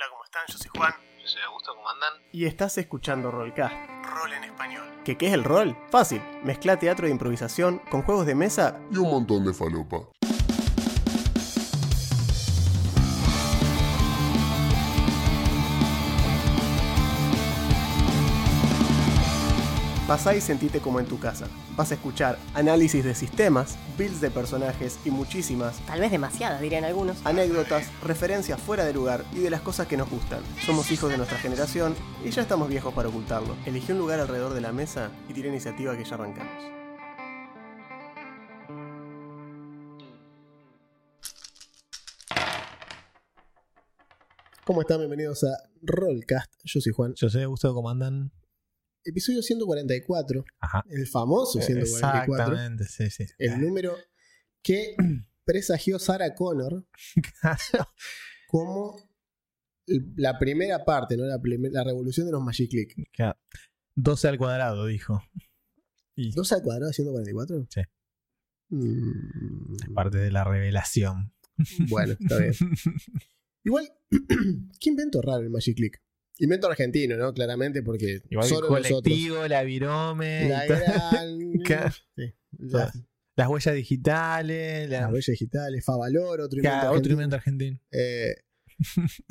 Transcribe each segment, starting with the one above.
Hola, ¿cómo están? Yo soy Juan. Yo soy Augusto, ¿cómo andan? Y estás escuchando Rollcast. Rol en español. ¿Qué, ¿Qué es el rol? Fácil. Mezcla teatro de improvisación con juegos de mesa y un montón de falopa. Pasá y sentite como en tu casa. Vas a escuchar análisis de sistemas, builds de personajes y muchísimas Tal vez demasiadas, dirían algunos. anécdotas, referencias fuera de lugar y de las cosas que nos gustan. Somos hijos de nuestra generación y ya estamos viejos para ocultarlo. Elegí un lugar alrededor de la mesa y tira iniciativa que ya arrancamos. ¿Cómo están? Bienvenidos a Rollcast. Yo soy Juan. Yo soy Augusto, ¿cómo andan? Episodio 144. Ajá. El famoso 144. Exactamente, sí, sí. El número que presagió Sarah Connor como la primera parte, ¿no? La, primer- la revolución de los Magic Click. Claro. 12 al cuadrado, dijo. Y ¿2 al cuadrado 144? Sí. Mm, es parte de la revelación. bueno, está bien. Igual, ¿qué invento raro el Magic Click? Invento argentino, ¿no? Claramente, porque Igual el solo nosotros. colectivo, la virome, La gran. Sí, la- las huellas digitales, la- las huellas digitales, Favalor, otro invento Claro, otro invento argentino. Eh,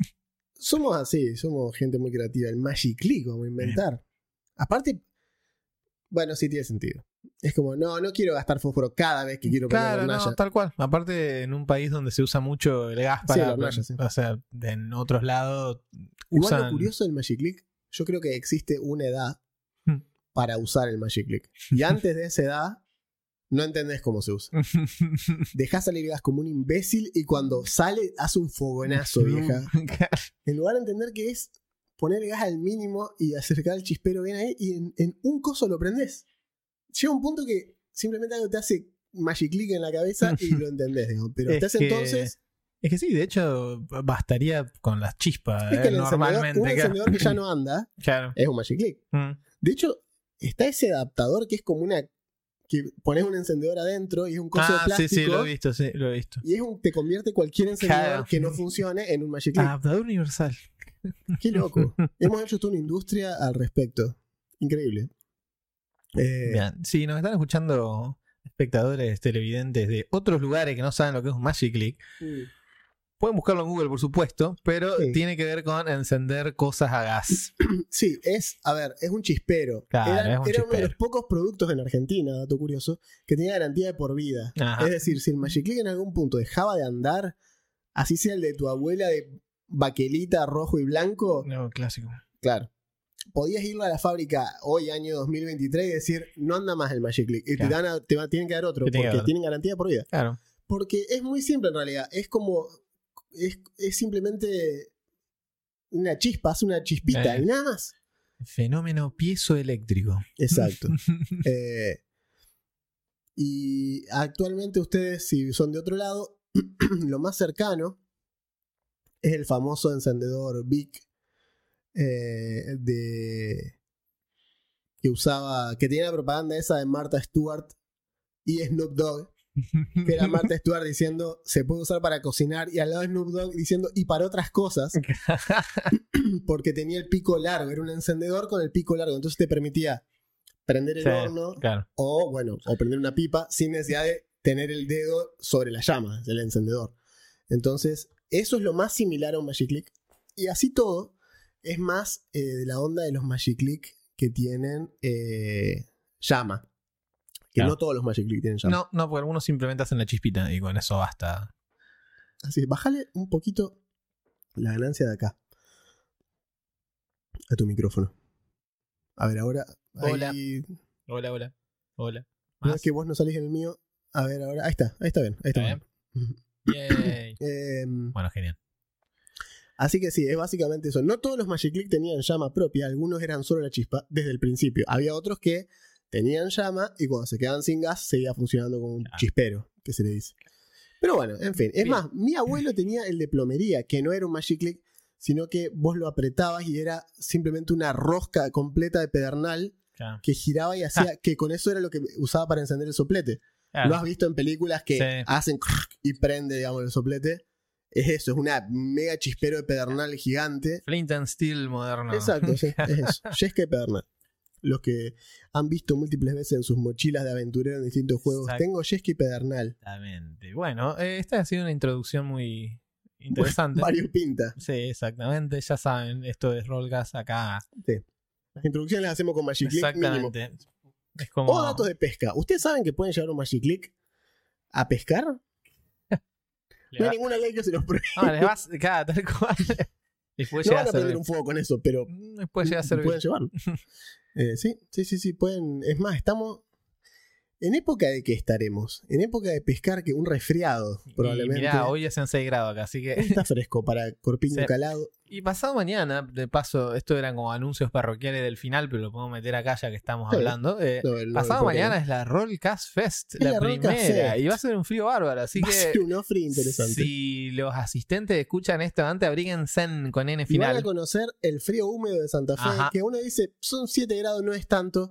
somos así, somos gente muy creativa. El Magic Click vamos a inventar. Aparte, bueno, sí tiene sentido. Es como, no, no quiero gastar fósforo cada vez que quiero prender Claro, la no, tal cual. Aparte, en un país donde se usa mucho el gas para. hornalla, sí. O sea, en otros lados Igual usan. lo curioso del Magic Click, yo creo que existe una edad Hmm. para usar el Magic Click. Y antes de esa edad, no entendés cómo se usa. Dejás salir gas como un imbécil y cuando sale, hace un fogonazo, vieja. En lugar de entender que es poner gas al mínimo y acercar el chispero bien ahí, y en, en un coso lo prendés. Llega un punto que simplemente algo te hace magic click en la cabeza y lo entendés, digamos. Pero Es hasta que- entonces, Es que sí, de hecho, bastaría con las chispas. es que eh, el normalmente. un claro. encendedor que ya no anda Claro. es un magic click. Mm. De hecho, está ese adaptador que es como una. que pones un encendedor adentro y es un coso Ah, de sí, plástico. sí, lo he visto, sí, lo he visto. Y es un, te convierte cualquier encendedor Claro. que no funcione en un magic click. Adaptador universal. Qué loco. Hemos hecho toda una industria al respecto. Increíble. Eh, Bien, si nos están escuchando espectadores televidentes de otros lugares que no saben lo que es un Magic Click, pueden buscarlo en Google, por supuesto, pero Sí. tiene que ver con encender cosas a gas. Sí, es, a ver, es un chispero. Claro, era es un era uno de los pocos productos en Argentina, dato curioso, que tenía garantía de por vida. Ajá. Es decir, si el Magic Click en algún punto dejaba de andar, así sea el de tu abuela de baquelita rojo y blanco, No, clásico. claro. Podías ir a la fábrica hoy, año 2023, y decir, no anda más el Magic Click. Y te, dan a- te va- tienen que dar otro, porque dar. tienen garantía por vida. Claro. Porque es muy simple en realidad. Es como. Es, es simplemente una chispa, hace una chispita Eh. y nada más. Fenómeno piezoeléctrico. Exacto. Eh, y actualmente ustedes, si son de otro lado, lo más cercano es el famoso encendedor Bic eh, de que usaba, que tenía la propaganda esa de Martha Stewart y Snoop Dogg, que era Martha Stewart diciendo se puede usar para cocinar y al lado de Snoop Dogg diciendo y para otras cosas porque tenía el pico largo, era un encendedor con el pico largo, entonces te permitía prender el Sí, horno claro. o bueno, o prender una pipa sin necesidad de tener el dedo sobre la llama del encendedor. Entonces, eso es lo más similar a un Magic Click. Y así todo, es más eh, de la onda de los Magic Click que tienen eh, llama. Que Claro. no todos los Magic Click tienen llama. No, no, porque algunos simplemente hacen la chispita y con eso basta. Así que bájale un poquito la ganancia de acá. A tu micrófono. A ver, ahora. Hola. ahí- Hola, hola. Hola. no Más. es que vos no salís en el mío. A ver, ahora. Ahí está, ahí está bien. Ahí está, ¿Está bien. Yay. Em, Bueno, genial. Así que sí, es básicamente eso. No todos los Magic Click tenían llama propia, algunos eran solo la chispa desde el principio. Había otros que tenían llama y cuando se quedaban sin gas seguía funcionando como un chispero, que se le dice. Pero bueno, en fin. Es Bien. más, mi abuelo tenía el de plomería, que no era un Magic Click, sino que vos lo apretabas y era simplemente una rosca completa de pedernal Claro. que giraba y hacía que con eso era lo que usaba para encender el soplete. Claro. Lo has visto en películas que Sí. hacen y prende, digamos, el soplete. Es eso, es una mega chispero de pedernal gigante. Flint and Steel moderno. Exacto, sí, es eso. Yesca y pedernal. Los que han visto múltiples veces en sus mochilas de aventurero en distintos juegos. Tengo Yesca y pedernal. Exactamente. Bueno, eh, esta ha sido una introducción muy interesante. Mario Pinta. Sí, exactamente. Ya saben, esto de Rollgas acá. Las introducciones las hacemos con Magic Click mínimo. Exactamente. Es como. O datos de pesca. ¿Ustedes saben que pueden llevar un Magic Click a pescar? No hay ninguna ley que se los prohíba. No, les vas. Cada tal cual. Les puede No van a a prender un fuego con eso, pero Les puede llegar a servir. pueden llevarlo. Eh, sí, sí, sí, sí, pueden. Es más, estamos. ¿En época de qué estaremos? En época de pescar que un resfriado, probablemente. mirá, hoy hacen 6 grados acá, así que. Está fresco para corpiño Sí. calado. Y pasado mañana, de paso, esto eran como anuncios parroquiales del final, pero lo podemos meter acá ya que estamos Sí. hablando. Eh, No, no, pasado mañana es la Rollcast Fest, Es la, la primera, Fest. y va a ser un frío bárbaro, así Va a que ser un ofre interesante. si los asistentes escuchan esto antes, abríguense con N Y van a final. conocer el frío húmedo de Santa Fe, Ajá. que uno dice, son 7 grados, no es tanto.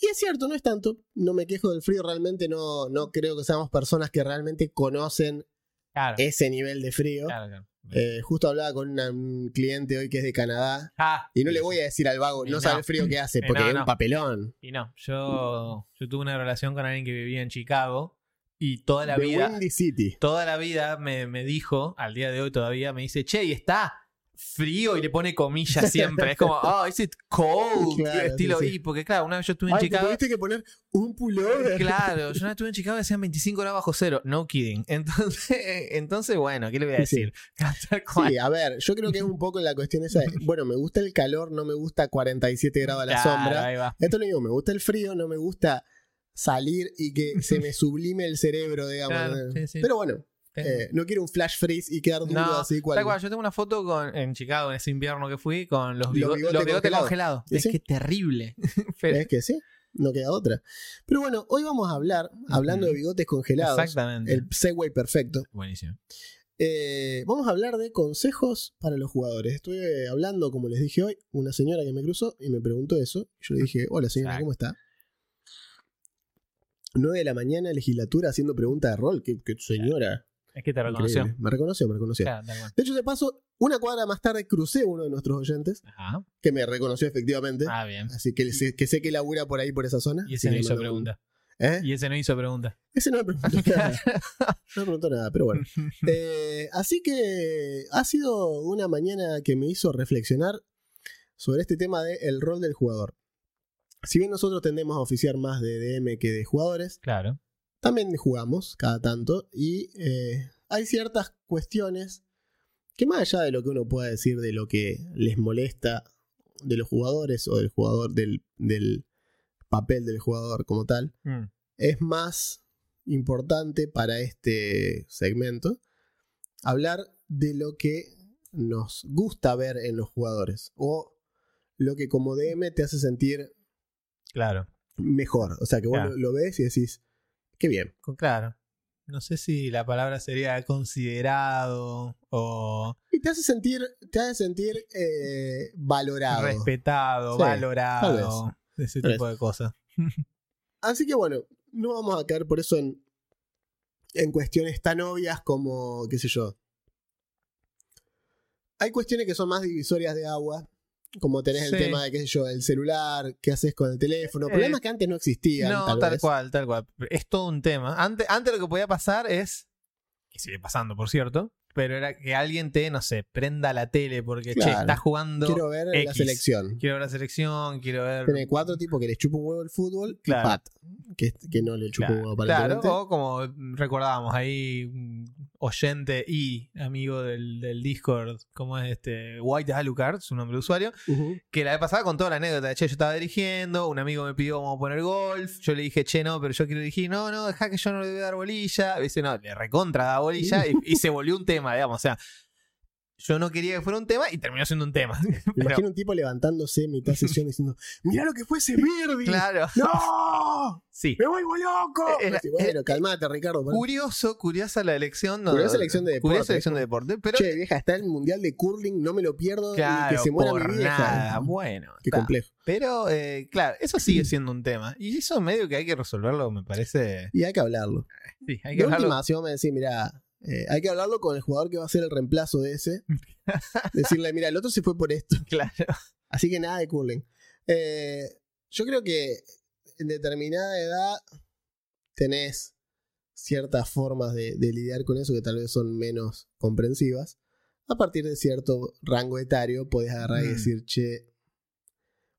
Y es cierto, no es tanto. No me quejo del frío, realmente no, no creo que seamos personas que realmente conocen Claro, ese nivel de frío. claro, claro. Eh, justo hablaba con una- un cliente hoy que es de Canadá. Ah, Y no le voy a decir al vago, Y no no. sabe el frío que hace, Y porque no, es no. un papelón. Y no, yo, yo tuve una relación con alguien que vivía en Chicago y toda la de vida, Windy City. toda la vida me, me dijo, al día de hoy todavía, me dice, che, y está frío y le pone comillas siempre. es como, oh, is it cold? Claro, Estilo, sí, sí. y porque claro, una vez yo estuve en Ay, Chicago. tuviste que poner un pullover. Claro, yo una vez estuve en Chicago y decían 25 grados bajo cero. No kidding. Entonces, entonces bueno, ¿qué le voy a decir? Sí, a ver, yo creo que es un poco la cuestión esa. de, bueno, me gusta el calor, no me gusta 47 grados a la Claro, sombra. Esto es lo mismo, me gusta el frío, no me gusta salir y que se me sublime el cerebro, digamos. Claro, sí, sí. Pero bueno, eh, no quiero un flash freeze y quedar duro no, así cual. tal cual, yo tengo una foto con, en Chicago en ese invierno que fui con los, Los bigo- bigotes los bigotes congelados. congelados. ¿Y Es sí? que terrible. Pero- Es que sí, no queda otra. Pero bueno, hoy vamos a hablar, hablando de bigotes congelados, Exactamente. el segue perfecto. Buenísimo. Eh, vamos a hablar de consejos para los jugadores. Estuve hablando, como les dije hoy, una señora que me cruzó y me preguntó eso. Yo le dije, hola señora, Exacto. ¿cómo está? 9 de la mañana, legislatura, haciendo pregunta de rol. ¿Qué, qué señora? Es que te reconoció. Increíble. Me reconoció, me reconoció. Claro. De hecho, de paso, una cuadra más tarde crucé uno de nuestros oyentes, Ajá. que me reconoció efectivamente. Ah, bien. Así que sé, que sé que labura por ahí, por esa zona. Y ese no hizo pregunta. ¿Eh? Y ese no hizo pregunta. Ese no me preguntó nada. No me preguntó nada, pero bueno. Eh, así que ha sido una mañana que me hizo reflexionar sobre este tema del rol del jugador. Si bien nosotros tendemos a oficiar más de DM que de jugadores, Claro. También jugamos cada tanto y eh, hay ciertas cuestiones que más allá de lo que uno pueda decir de lo que les molesta de los jugadores o del jugador del, del papel del jugador como tal, Mm. es más importante para este segmento hablar de lo que nos gusta ver en los jugadores o lo que como DM te hace sentir Claro. mejor. O sea, que vos Claro. lo, lo ves y decís, qué bien. Claro. No sé si la palabra sería considerado o Y te hace sentir, te hace sentir eh, valorado. respetado, Sí, valorado. Ese tipo de cosas. Así que bueno, no vamos a caer por eso en, en cuestiones tan obvias como, qué sé yo. Hay cuestiones que son más divisorias de agua, como tenés el tema de, qué sé yo, el celular, qué haces con el teléfono, Eh, problemas que antes no existían. No, tal, tal, cual, tal cual. Es todo un tema. Antes, antes lo que podía pasar es, que sigue pasando, por cierto, pero era que alguien te, no sé, prenda la tele porque, che, Claro. estás jugando. Quiero, Quiero ver la selección. ver la selección, quiero ver. Tiene cuatro tipos que les chupa un huevo el fútbol Claro. y Pat, que, que no le chupa un huevo aparentemente. claro, o como recordábamos ahí, oyente y amigo del, del Discord, como es este White Alucard, su nombre de usuario, que la vez pasada contó la anécdota de che, yo estaba dirigiendo, un amigo me pidió vamos a poner golf, yo le dije, che, no, pero yo quiero dirigir, no, no, deja que yo no le voy a dar bolilla, y dice, no, le recontra da bolilla y, y se volvió un tema, digamos, o sea, yo no quería que fuera un tema y terminó siendo un tema. Me Pero, imagino un tipo levantándose en mitad de sesión diciendo, mirá lo que fue ese Birdi. claro, ¡No! sí. ¡Me vuelvo loco! Era- Así, bueno, calmate, Ricardo. Curioso, curiosa la elección. No, Curiosa elección de deporte. Curiosa elección de deporte, pero Che, vieja, está el mundial de curling, no me lo pierdo. y Claro, que se muera por mi vieja. nada. Bueno, Qué complejo. Pero, eh, claro, eso sigue siendo un tema. Y eso medio que hay que resolverlo, me parece. Y hay que hablarlo. Sí, hay De que hablarlo. última, si vos me decís, mirá, Eh, hay que hablarlo con el jugador que va a ser el reemplazo de ese. Decirle, mira, el otro se fue por esto. Claro. Así que nada de curling. Eh, yo creo que en determinada edad tenés ciertas formas de, de lidiar con eso que tal vez son menos comprensivas. A partir de cierto rango etario podés agarrar y Mm. decir, che,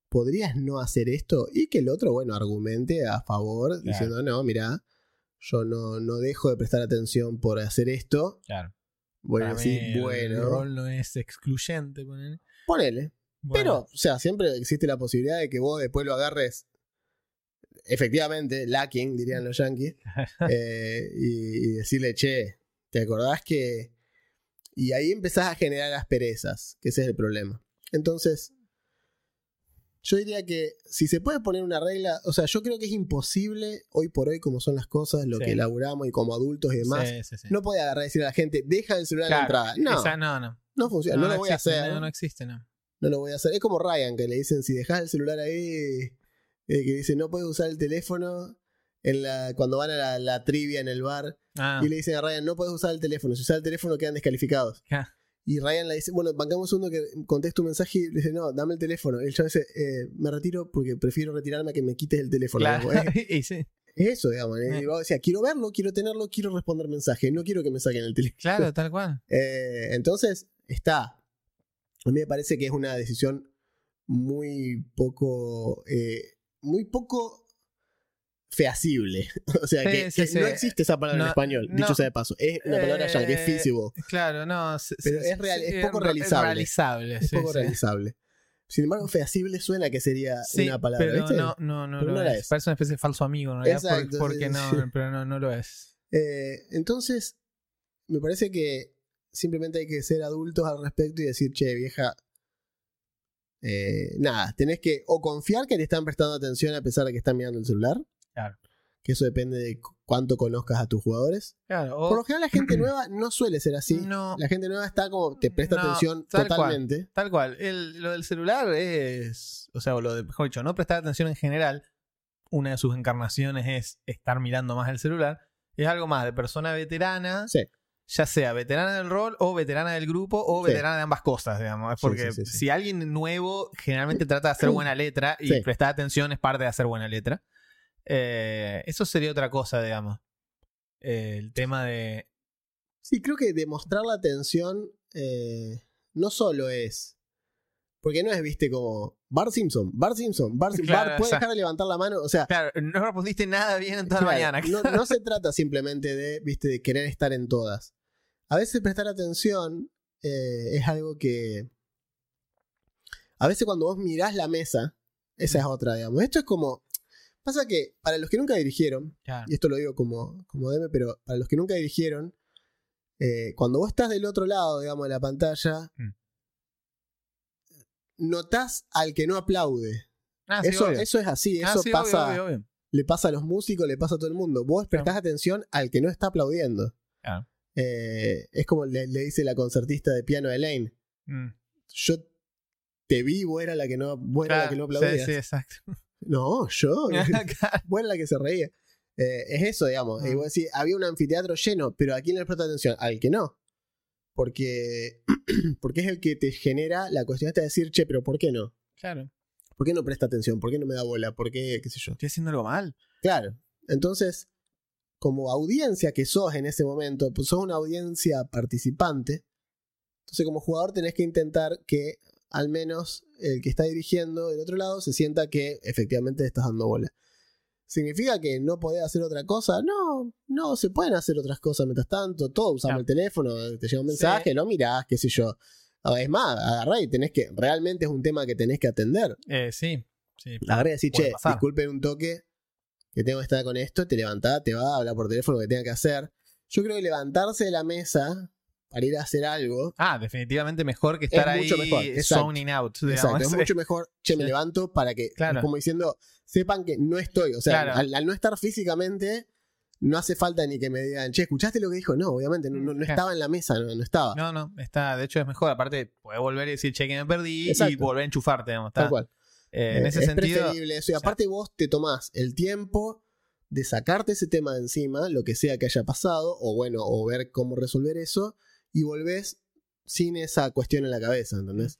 ¿podrías no hacer esto? Y que el otro, bueno, argumente a favor, diciendo, no, mira, yo no, no dejo de prestar atención por hacer esto. Claro. Bueno, Para sí, mí, El bueno, rol no es excluyente. ponele. ponele. Bueno, Pero, o sea, siempre existe la posibilidad de que vos después lo agarres, efectivamente, lacking, dirían los yankees, eh, y, y decirle, che, ¿te acordás que...? Y ahí empezás a generar asperezas, que ese es el problema. Entonces, yo diría que si se puede poner una regla, o sea, yo creo que es imposible, hoy por hoy, como son las cosas, lo Sí. que elaboramos y como adultos y demás, sí, sí, sí. no puede agarrar y decirle a la gente, deja el celular en Claro, la entrada. No, esa- no, no. no funciona, no, lo voy a hacer. No, no existe, no. No lo voy a hacer. Es como Ryan, que le dicen, si dejas el celular ahí, eh, que dice, no puedes usar el teléfono en la, cuando van a la, la trivia en el bar. Ah, Y le dicen a Ryan, no puedes usar el teléfono. Si usas el teléfono quedan descalificados. ja. Y Ryan le dice, bueno, bancamos uno que conteste un mensaje y le dice, no, dame el teléfono. Y el chaval dice, eh, me retiro porque prefiero retirarme a que me quites el teléfono. Claro. Digamos, Es, y sí, es eso, digamos. ¿eh? Eh. Vos decías, quiero verlo, quiero tenerlo, quiero responder mensajes. No quiero que me saquen el teléfono. claro, tal cual. Eh, entonces, está. A mí me parece que es una decisión muy poco. eh, muy poco feasible. o sea, que, sí, que sí. no existe esa palabra en español, no. dicho sea de paso. Es una palabra ya que es Eh, feasible. Claro, no. Pero es real- es poco re- realizable. realizable, Es poco realizable. Sin embargo, feasible suena que sería una palabra. pero ¿viste? no, no, no, Pero no es. es. Parece una especie de falso amigo, ¿no? Exacto, porque no, pero no, no lo es. Eh, entonces, me parece que simplemente hay que ser adultos al respecto y decir, che, vieja, eh, nada, tenés que o confiar que te están prestando atención a pesar de que están mirando el celular. Claro. Que eso depende de cu- cuánto conozcas a tus jugadores. Claro, Por lo general, la gente nueva no suele ser así. no, La gente nueva está como, te presta No, atención tal cual. totalmente. tal cual. El- lo del celular es, o sea, lo de, mejor dicho, no prestar atención en general, una de sus encarnaciones es estar mirando más el celular, es algo más de persona veterana, Sí. ya sea veterana del rol o veterana del grupo o Sí. veterana de ambas cosas, digamos. Porque sí, sí, sí. si alguien nuevo generalmente trata de hacer buena letra y prestar atención es parte de hacer buena letra. Eh, eso sería otra cosa, digamos. Eh, el tema de... Sí, creo que demostrar la atención eh, no solo es. Porque no es, viste, como Bart Simpson, Bart Simpson, Bart Simpson, Claro, Bart, ¿puede o sea- dejar de levantar la mano? O sea, Claro, no respondiste nada bien en toda la Claro, mañana. No, no se trata simplemente de, viste, de querer estar en todas. A veces prestar atención es algo que. A veces cuando vos mirás la mesa, esa es otra, digamos. Esto es como. Pasa que para los que nunca dirigieron, Claro. y esto lo digo como, como DM, pero para los que nunca dirigieron, eh, cuando vos estás del otro lado, digamos, de la pantalla, Mm. notás al que no aplaude. Ah, sí, eso, obvio. eso es así, Ah, eso sí, pasa obvio, obvio. le pasa a los músicos, le pasa a todo el mundo. Vos prestás atención al que no está aplaudiendo. Claro. Eh, es como le, le dice la concertista de piano Elaine. Mm. Yo te vi, vos era la que no, vos era la que no aplaudías. Sí, sí, exacto. No, yo. Era la que se reía. Eh, es eso, digamos. Ah. Y vos decís, había un anfiteatro lleno, pero ¿a quién le presta atención? Al que no. Porque, porque es el que te genera la cuestión esta de decir, che, pero ¿por qué no? Claro. ¿Por qué no presta atención? ¿Por qué no me da bola? ¿Por qué, qué sé yo? Estoy haciendo algo mal. Claro. Entonces, como audiencia que sos en ese momento, pues sos una audiencia participante. Entonces, como jugador, tenés que intentar que al menos el que está dirigiendo del otro lado se sienta que efectivamente estás dando bola. ¿Significa que no podés hacer otra cosa? No, no, se pueden hacer otras cosas mientras tanto. Todos usamos Claro. el teléfono, te llega un mensaje, lo mirás, qué sé yo. Es más, agarrá y tenés que. Realmente es un tema que tenés que atender. Eh, sí. sí. Agarré y Puede che, pasar. disculpen un toque, que tengo que estar con esto, te levantás, te vas a hablar por teléfono lo que tenga que hacer. Yo creo que levantarse de la mesa para ir a hacer algo, Ah, definitivamente mejor que estar mucho ahí mejor, exacto. zoning out. exacto, digamos. es mucho mejor, che, me levanto para que, Claro. como diciendo, sepan que no estoy. O sea, Claro. al, al no estar físicamente, no hace falta ni que me digan, che, ¿escuchaste lo que dijo? No, obviamente, no, no- no estaba en la mesa, no, no estaba. No, no, está, de hecho es mejor. Aparte, puedes volver y decir, che, que me perdí Exacto. y volver a enchufarte, digamos. está. Tal cual. Eh, en Eh, ese es sentido, preferible eso. Y aparte vos te tomás el tiempo de sacarte ese tema de encima, lo que sea que haya pasado, o bueno, o ver cómo resolver eso, y volvés sin esa cuestión en la cabeza, ¿entendés?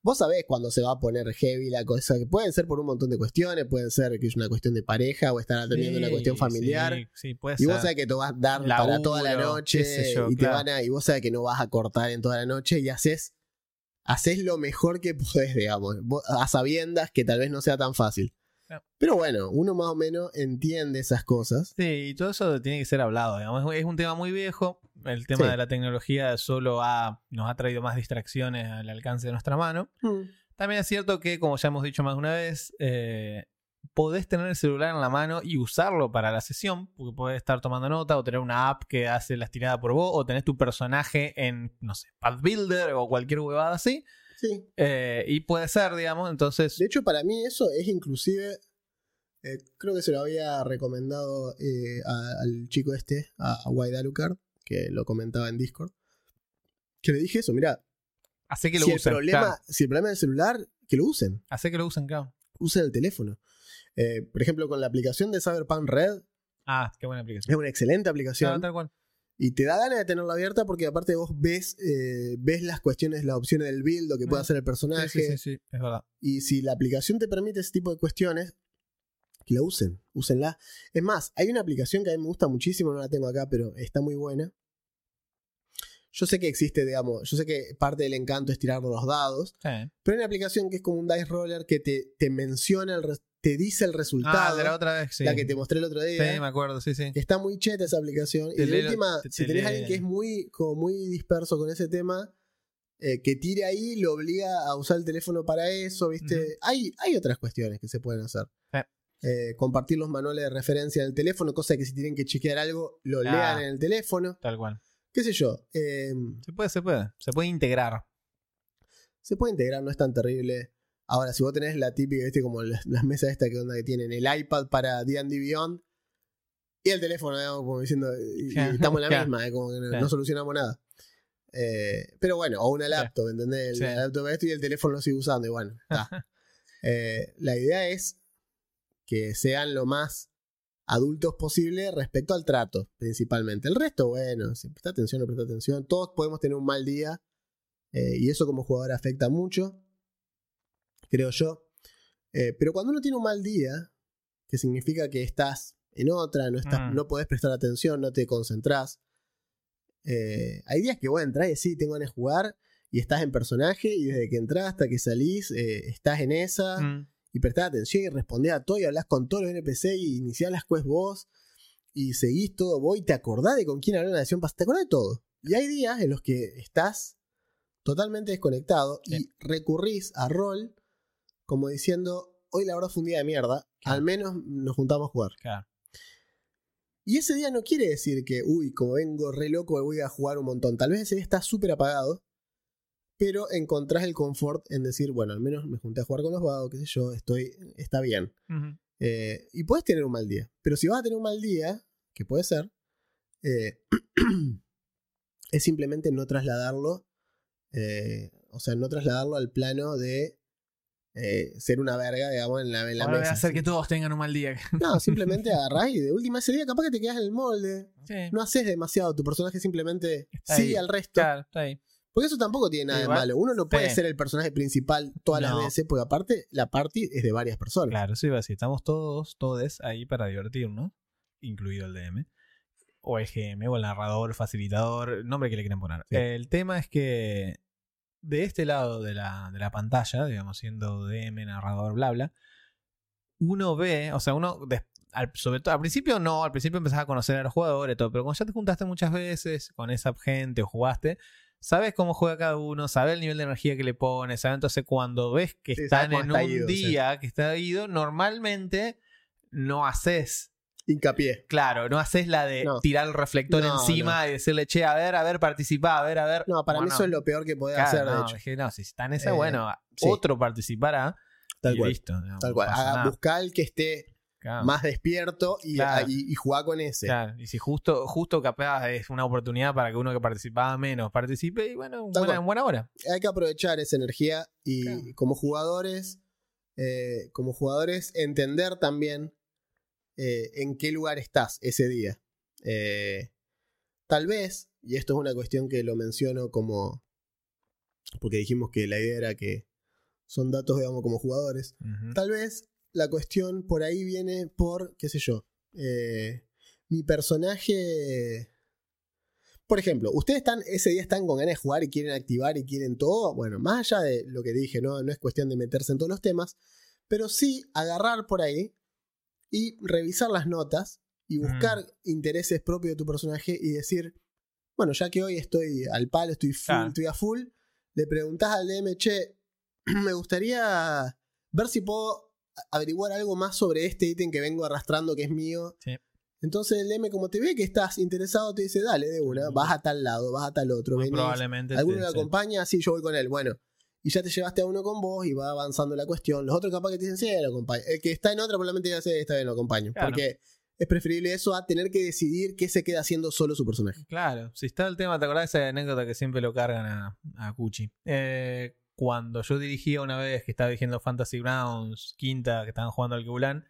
Vos sabés cuándo se va a poner heavy la cosa, que pueden ser por un montón de cuestiones, pueden ser que es una cuestión de pareja o estar atendiendo una cuestión familiar. sí, sí, puede Y vos sabés que te vas a dar Laburo, para toda la noche yo, y, te claro. van a- y vos sabés que no vas a cortar en toda la noche y haces, haces lo mejor que podés, digamos, vos- a sabiendas que tal vez no sea tan fácil. Pero bueno, uno más o menos entiende esas cosas. Sí, y todo eso tiene que ser hablado, digamos. Es un tema muy viejo. El tema Sí. de la tecnología solo ha, nos ha traído más distracciones al alcance de nuestra mano. También es cierto que, como ya hemos dicho más de una vez, eh, podés tener el celular en la mano y usarlo para la sesión, porque podés estar tomando nota o tener una app que hace las tiradas por vos, o tenés tu personaje en, no sé, Path Builder o cualquier huevada así. Sí. eh, y puede ser, digamos, entonces. De hecho, para mí eso es inclusive, eh, creo que se lo había recomendado eh, a- al chico este, a, a White Alucard, que lo comentaba en Discord, que le dije eso, mira, Hace que lo si, el usen. problema, claro. si el problema es el celular, que lo usen, Hace que lo usen, claro. usen el teléfono. Eh, por ejemplo, con la aplicación de Cyberpunk Red, Ah, qué buena aplicación. es una excelente Claro, aplicación. tal cual. Y te da ganas de tenerla abierta porque aparte vos ves, eh, ves las cuestiones, las opciones del build, lo que puede Mm. hacer el personaje. sí, sí, sí, es verdad. Y si la aplicación te permite ese tipo de cuestiones, que la usen, úsenla. Es más, hay una aplicación que a mí me gusta muchísimo, no la tengo acá, pero está muy buena. Yo sé que existe, digamos, yo sé que parte del encanto es tirar los dados, Sí. pero hay una aplicación que es como un dice roller que te, te menciona, el res- te dice el Ah, resultado, de la otra vez, sí. la que te mostré el otro día. Sí, me acuerdo, sí, sí. está muy cheta esa aplicación. Te y de última, te- si te tenés a alguien que es muy, como muy disperso con ese tema, eh, que tire ahí, lo obliga a usar el teléfono para eso, ¿viste? Hay, hay otras cuestiones que se pueden hacer. Eh, compartir los manuales de referencia en el teléfono, cosa que si tienen que chequear algo, lo Ah. lean en el teléfono. Tal cual. ¿Qué sé yo? eh, Se puede, se puede. Se puede integrar. se puede integrar, no es tan terrible. Ahora, si vos tenés la típica, ¿viste? Como las, las mesas estas que, onda que tienen el iPad para D&D Beyond y el teléfono, digamos, como diciendo, y- estamos en la misma, eh, como que no, solucionamos nada. Eh, pero bueno, o una laptop, ¿entendés? Sí. La laptop esto y el teléfono lo sigue usando y bueno, está. Eh, la idea es que sean lo más adultos posible respecto al trato, principalmente. El resto, bueno, si presta atención o presta atención, todos podemos tener un mal día eh, y eso como jugador afecta mucho, creo yo. Eh, pero cuando uno tiene un mal día, que significa que estás en otra, no, estás, Mm. no podés prestar atención, no te concentrás. eh, hay días que vos entrás y sí, tengo ganas de jugar y estás en personaje y desde que entras hasta que salís eh, estás en esa Mm. y prestás atención y respondés a todo y hablas con todos los NPC y iniciás las quests vos y seguís todo vos y te acordás de con quién habló en la sesión pasada, te acordás de todo. Y hay días en los que estás totalmente desconectado y recurrís a rol como diciendo, hoy la verdad fue un día de mierda, Claro. al menos nos juntamos a jugar. Claro. Y ese día no quiere decir que, uy, como vengo re loco, voy a jugar un montón. Tal vez ese día está súper apagado, pero encontrás el confort en decir, bueno, al menos me junté a jugar con los vagos, qué sé yo, estoy, está bien. Eh, y puedes tener un mal día. Pero si vas a tener un mal día, que puede ser, eh, es simplemente no trasladarlo, eh, o sea, no trasladarlo al plano de eh, ser una verga, digamos, en la, en la Ahora voy mesa. a hacer que todos tengan un mal día. No, simplemente agarrás y de última ese día capaz que te quedas en el molde. Sí. No haces demasiado, tu personaje simplemente Está sigue ahí. al resto. Claro, está ahí. Porque eso tampoco tiene nada de malo. Uno no puede sí. ser el personaje principal todas No. las veces, porque aparte la party es de varias personas. Claro, sí, así. Estamos todos, todes ahí para divertirnos, incluido el DM. O el GM, o el narrador, facilitador, nombre que le quieran poner. Sí. El tema es que de este lado de la, de la pantalla, digamos, siendo DM, narrador, bla, bla, uno ve, o sea, uno, des- al, sobre todo, al principio no, al principio empezás a conocer a los jugadores, todo, pero cuando ya te juntaste muchas veces con esa gente o jugaste, sabes cómo juega cada uno, sabes el nivel de energía que le pone, sabes entonces cuando ves que Sí, están en un sí. día que está ido, normalmente no haces, Hincapié. claro, no haces la de No. tirar el reflector No, encima y decirle, che, a ver, a ver, participá, a ver, a ver. No, para mí eso es lo peor que podés claro, hacer, de no, hecho. dije, no, si está en esa, Eh, bueno, sí. otro participará. Tal y cual. listo. Tal cual. Haga- buscá el que esté Claro. más despierto y, Claro. y, y jugá con ese. Claro, y si justo, justo capaz es una oportunidad para que uno que participaba menos participe, y bueno, Tal buena, hora. Hay que aprovechar esa energía y como jugadores, eh, como jugadores, entender también eh, en qué lugar estás ese día. Eh, tal vez, y esto es una cuestión que lo menciono como, porque dijimos que la idea era que son datos, digamos, como jugadores, tal vez la cuestión por ahí viene por, qué sé yo, eh, mi personaje... Por ejemplo, ustedes están, ese día están con ganas de jugar y quieren activar y quieren todo. Bueno, más allá de lo que dije, no, no es cuestión de meterse en todos los temas, pero sí agarrar por ahí y revisar las notas y buscar intereses propios de tu personaje y decir, bueno, ya que hoy estoy al palo, estoy full, estoy a full, le preguntás al DM, che, me gustaría ver si puedo averiguar algo más sobre este ítem que vengo arrastrando que es mío. Sí. Entonces el DM, como te ve que estás interesado, te dice, dale, de una, Ujú. vas a tal lado, vas a tal otro. Venís. probablemente. ¿Alguno te- lo sí. acompaña? Sí, yo voy con él. Bueno, y ya te llevaste a uno con vos y va avanzando la cuestión. Los otros capaz que te dicen, sí, lo acompaño. El que está en otra probablemente diga, sí, está bien, lo acompaño. Claro. Porque es preferible eso a tener que decidir qué se queda haciendo solo su personaje. Claro, si está el tema, ¿te acordás de esa anécdota que siempre lo cargan a, a Cuchi? Eh, cuando yo dirigía una vez que estaba dirigiendo Fantasy Grounds, quinta, que estaban jugando al Keulan,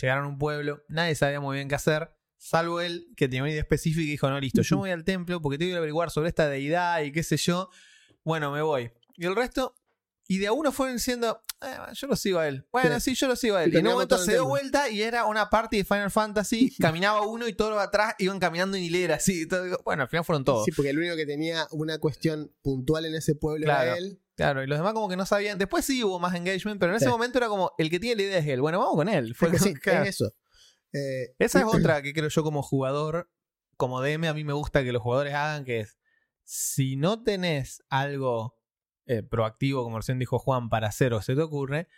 llegaron a un pueblo, nadie sabía muy bien qué hacer, salvo él, que tenía una idea específica y dijo, no, listo, yo me voy al templo porque tengo que averiguar sobre esta deidad y qué sé yo. Bueno, me voy. Y el resto, y de a uno fueron diciendo, "Eh, yo lo sigo a él. Bueno, sí, yo lo sigo a él. Y Y en un momento se dio vuelta y era una party de Final Fantasy, caminaba uno y todos los atrás iban caminando en hilera, así. todo- bueno, al final fueron todos. Sí, porque el único que tenía una cuestión puntual en ese pueblo Claro. era él. Claro, y los demás como que no sabían. Después sí hubo más engagement, pero en ese Sí. momento era como, el que tiene la idea es él. Bueno, vamos con él. Fue Es que sí, es eso. Eh, Esa es otra que creo yo como jugador, como DM, a mí me gusta que los jugadores hagan, que es, si no tenés algo eh, proactivo, como recién dijo Juan, para hacer o se te ocurre,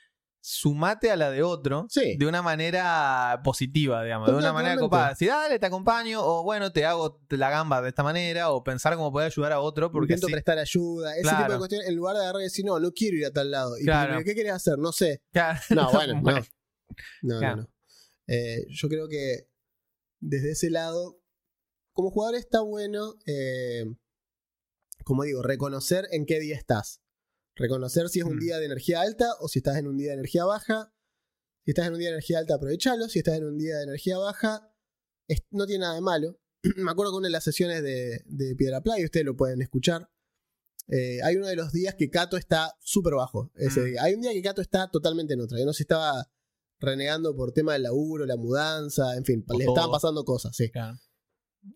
sumate a la de otro Sí. de una manera positiva, digamos, de una manera copada. Si dale, te acompaño, o bueno, te hago la gamba de esta manera, o pensar cómo poder ayudar a otro, porque intento así- prestar ayuda, ese Claro. tipo de cuestiones, en lugar de agarrar y decir, no, no quiero ir a tal lado. Y Claro. ¿pero ¿qué querés hacer? No sé. Claro. No, bueno, no. No, no, no. Eh, yo creo que desde ese lado, como jugador está bueno, eh, como digo, reconocer en qué día estás. Reconocer si es un Mm. día de energía alta o si estás en un día de energía baja. Si estás en un día de energía alta, aprovechalo. Si estás en un día de energía baja, es- no tiene nada de malo. Me acuerdo que una de las sesiones de, de Piedra Playa, ustedes lo pueden escuchar. eh, hay uno de los días que Kato está súper bajo. Ese Mm. día. Hay un día que Kato está totalmente en otra. Que no se estaba renegando por tema del laburo, la mudanza, en fin, le todo. estaban pasando cosas, sí. Claro.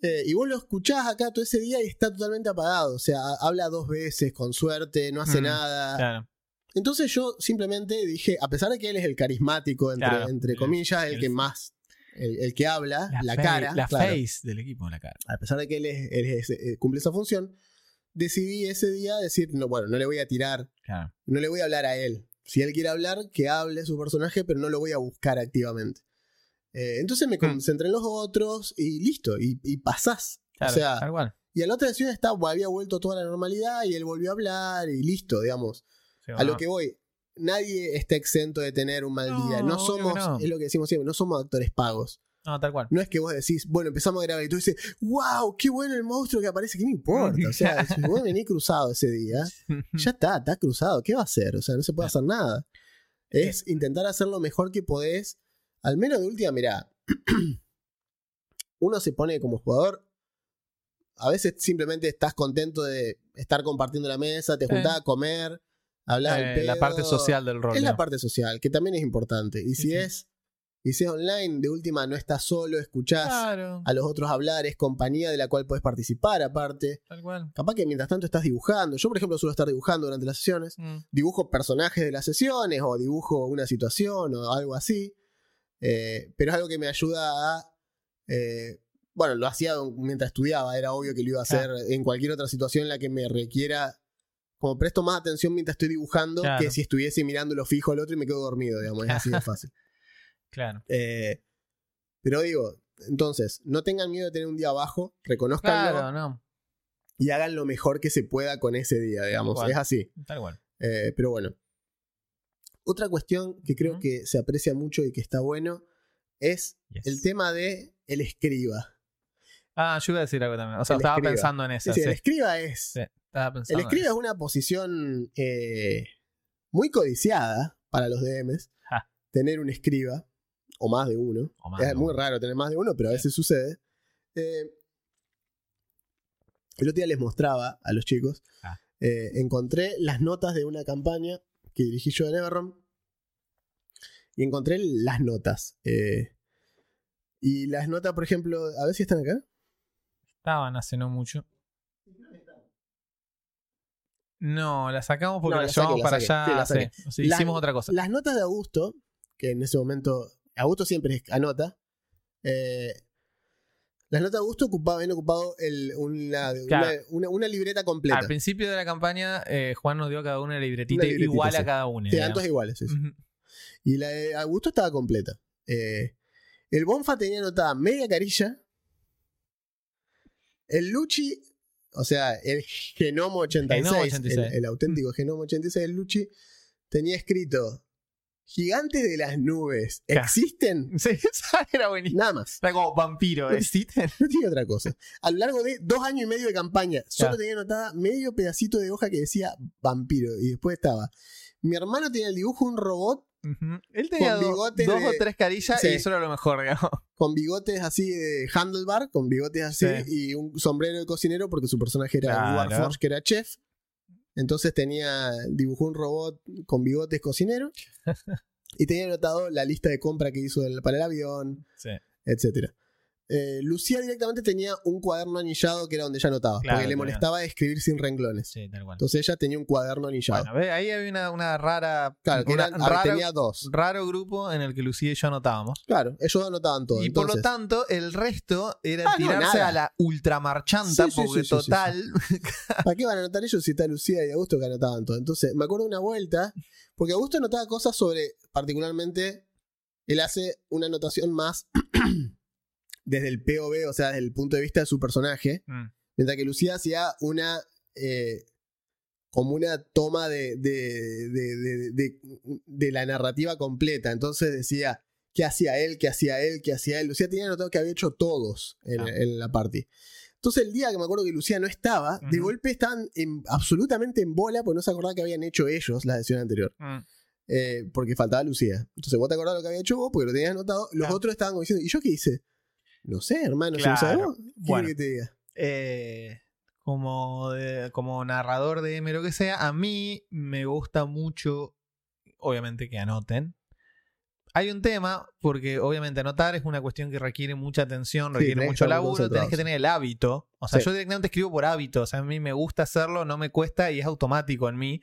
Eh, y vos lo escuchás acá todo ese día y está totalmente apagado. O sea, ha- habla dos veces, con suerte, no hace Mm, nada. Claro. Entonces yo simplemente dije, a pesar de que él es el carismático, entre, Claro. entre comillas, el, el- que más, el, el que habla, la, cara, La claro, face del equipo, la cara. a pesar de que él, es- él es- eh, cumple esa función, decidí ese día decir, no, bueno, no le voy a tirar, Claro. no le voy a hablar a él. Si él quiere hablar, que hable su personaje, pero no lo voy a buscar activamente. Eh, entonces me Hmm. concentré en los otros y listo, y, y pasás. Claro, o sea, tal cual. y a la otra sesión está, había vuelto toda la normalidad y él volvió a hablar y listo, digamos. Sí, A lo que voy, nadie está exento de tener un mal día. No, No obvio somos, no. es lo que decimos siempre, no somos actores pagos. No, tal cual. No es que vos decís, bueno, empezamos a grabar y tú dices, wow, qué bueno el monstruo que aparece, ¿qué me importa? O sea, si vos venís cruzado ese día, ya está, está cruzado, ¿qué va a hacer? O sea, no se puede hacer nada. Es intentar hacer lo mejor que podés, al menos de última, mirá, uno se pone como jugador, a veces simplemente estás contento de estar compartiendo la mesa, te juntás a comer, hablas Eh, la pedo. parte social del rol. Es la parte social, que también es importante. Y si es y si es online, de última no estás solo, escuchás Claro, a los otros hablar, es compañía de la cual puedes participar aparte. tal cual. Capaz que mientras tanto estás dibujando. Yo, por ejemplo, suelo estar dibujando durante las sesiones. Mm. Dibujo personajes de las sesiones o dibujo una situación o algo así. Eh, pero es algo que me ayuda a... eh, bueno, lo hacía mientras estudiaba, era obvio que lo iba a hacer en cualquier otra situación en la que me requiera... Como presto más atención mientras estoy dibujando Claro. que si estuviese mirándolo fijo al otro y me quedo dormido, digamos. Es así de fácil. Claro. Eh, pero digo, entonces, no tengan miedo de tener un día bajo, reconozcanlo Claro, no. y hagan lo mejor que se pueda con ese día, digamos. Es así. Tal cual. Eh, pero bueno. Otra cuestión que creo que se aprecia mucho y que está bueno es Yes. el tema de el escriba. Ah, yo iba a decir algo también. O sea, El estaba escriba. pensando en eso. sí, Sí, el escriba es. Sí, El escriba es una posición eh, muy codiciada para los DMs. Ja. Tener un escriba. o más de uno. Más es de muy uno. raro tener más de uno, pero a Sí. veces sucede. Eh, el otro día les mostraba a los chicos. Ah. eh, encontré las notas de una campaña que dirigí yo en Everrom. Y encontré las notas. eh, y las notas, por ejemplo, a ver si están acá. Estaban hace no mucho. No, la sacamos porque No, la, la saqué, llevamos para allá. Sí. O sea, hicimos otra cosa. Las notas de Augusto, que en ese momento. Augusto siempre anota. eh, las notas de Augusto ocupaba, habían ocupado el- una, Claro. una, una- una libreta completa. Al principio de la campaña, eh, Juan nos dio a cada uno una libretita, Una libretita, igual a cada uno. Sí, iguales. sí. Y la de Augusto estaba completa. Eh, el Bonfa tenía anotada media carilla. El Luchi, o sea, el Genomo 86, Genomo 86. El, el auténtico Genomo 86 del Luchi, tenía escrito: Gigantes de las nubes. ¿existen? Sí, esa era buenísimo. Nada más. Era como vampiro, ¿existen? No tiene otra cosa. A lo largo de dos años y medio de campaña, solo Claro. tenía anotada medio pedacito de hoja que decía vampiro. Y después estaba. Mi hermano tenía el dibujo de un robot Él tenía Con dos de- o tres carillas Sí. y eso era lo mejor, digamos. con bigotes así de handlebar, con bigotes así Sí. y un sombrero de cocinero porque su personaje era Claro. Warforge, que era chef. Entonces tenía, dibujó un robot con bigotes cocinero y tenía anotado la lista de compra que hizo para el avión, Sí. etcétera. Eh, Lucía directamente tenía un cuaderno anillado que era donde ella anotaba, Claro, porque le molestaba escribir sin renglones. Sí, tal cual. Entonces ella tenía un cuaderno anillado. Bueno, ahí había una, una rara. claro, que una- eran- raro, tenía dos. raro grupo en el que Lucía y yo anotábamos. Claro, ellos anotaban todo. Y por lo tanto, el resto era Ah, tirarse a la ultramarchanta, Sí, porque total. ¿Para qué van a anotar ellos si está Lucía y Augusto que anotaban todo? Entonces, me acuerdo de una vuelta, porque Augusto anotaba cosas sobre, particularmente, él hace una anotación más desde el POV, o sea, desde el punto de vista de su personaje, Mm, mientras que Lucía hacía una, eh, como una toma de, de, de- de- la narrativa completa. Entonces decía, ¿qué hacía él? ¿Qué hacía él? ¿Qué hacía él? Lucía tenía anotado que había hecho todos en, en la party. Entonces el día que me acuerdo que Lucía no estaba, de golpe estaban en- absolutamente en bola porque no se acordaba que habían hecho ellos la sesión anterior. mm. Eh, porque faltaba Lucía. Entonces vos te acordás lo que había hecho vos porque lo tenías anotado. Los otros estaban como diciendo, ¿y yo qué hice? No sé, hermano, Claro. vos, ¿qué Bueno. que te diga? Eh, como, de- como narrador de M, lo que sea, a mí me gusta mucho, obviamente, que anoten. Hay un tema, porque obviamente anotar es una cuestión que requiere mucha atención, requiere mucho laburo, tenés que tener el hábito. O sea, Sí. yo directamente escribo por hábito, o sea, a mí me gusta hacerlo, no me cuesta y es automático en mí.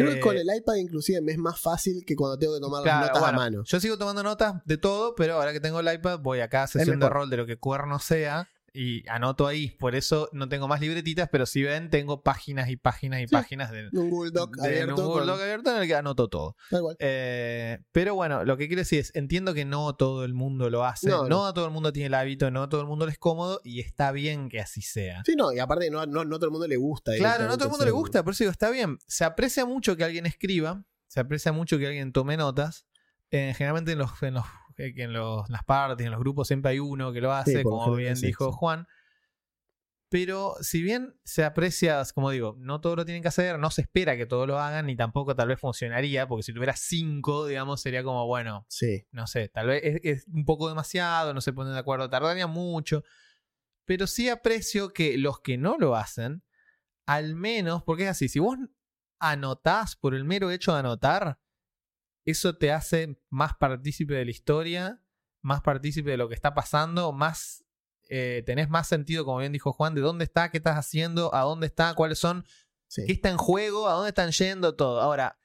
Creo Eh, que con el iPad inclusive me es más fácil que cuando tengo que tomar Claro, las notas bueno, a mano. Yo sigo tomando notas de todo, pero ahora que tengo el iPad voy a cada sesión de rol de lo que cuerno sea y anoto ahí. Por eso no tengo más libretitas, pero si ven, tengo páginas y páginas y Sí. páginas de, Un Google Doc de- abierto. un Google con- Doc abierto en el que anoto todo. Da igual. Eh, pero bueno, lo que quiero decir es, entiendo que no todo el mundo lo hace, No, no, no. todo el mundo tiene el hábito, no todo el mundo le es cómodo y está bien que así sea. Sí, no, y aparte no, no, no todo el mundo le gusta. Claro, no a todo el mundo le gusta, por eso digo, está bien. Se aprecia mucho que alguien escriba, se aprecia mucho que alguien tome notas. Eh, generalmente en los, en los, que en los- las partes, en los grupos siempre hay uno que lo hace, como bien dijo. Juan. Pero si bien se aprecia, como digo, no todos lo tienen que hacer, no se espera que todos lo hagan, ni tampoco tal vez funcionaría, porque si tuviera cinco, digamos, sería como, bueno, Sí. no sé, tal vez es, es un poco demasiado, no se ponen de acuerdo, tardaría mucho. Pero sí aprecio que los que no lo hacen, al menos, porque es así, si vos anotás por el mero hecho de anotar, eso te hace más partícipe de la historia, más partícipe de lo que está pasando, más eh, tenés más sentido, como bien dijo Juan, de dónde está, qué estás haciendo, a dónde está, cuáles son sí. qué está en juego, a dónde están yendo, todo. Ahora,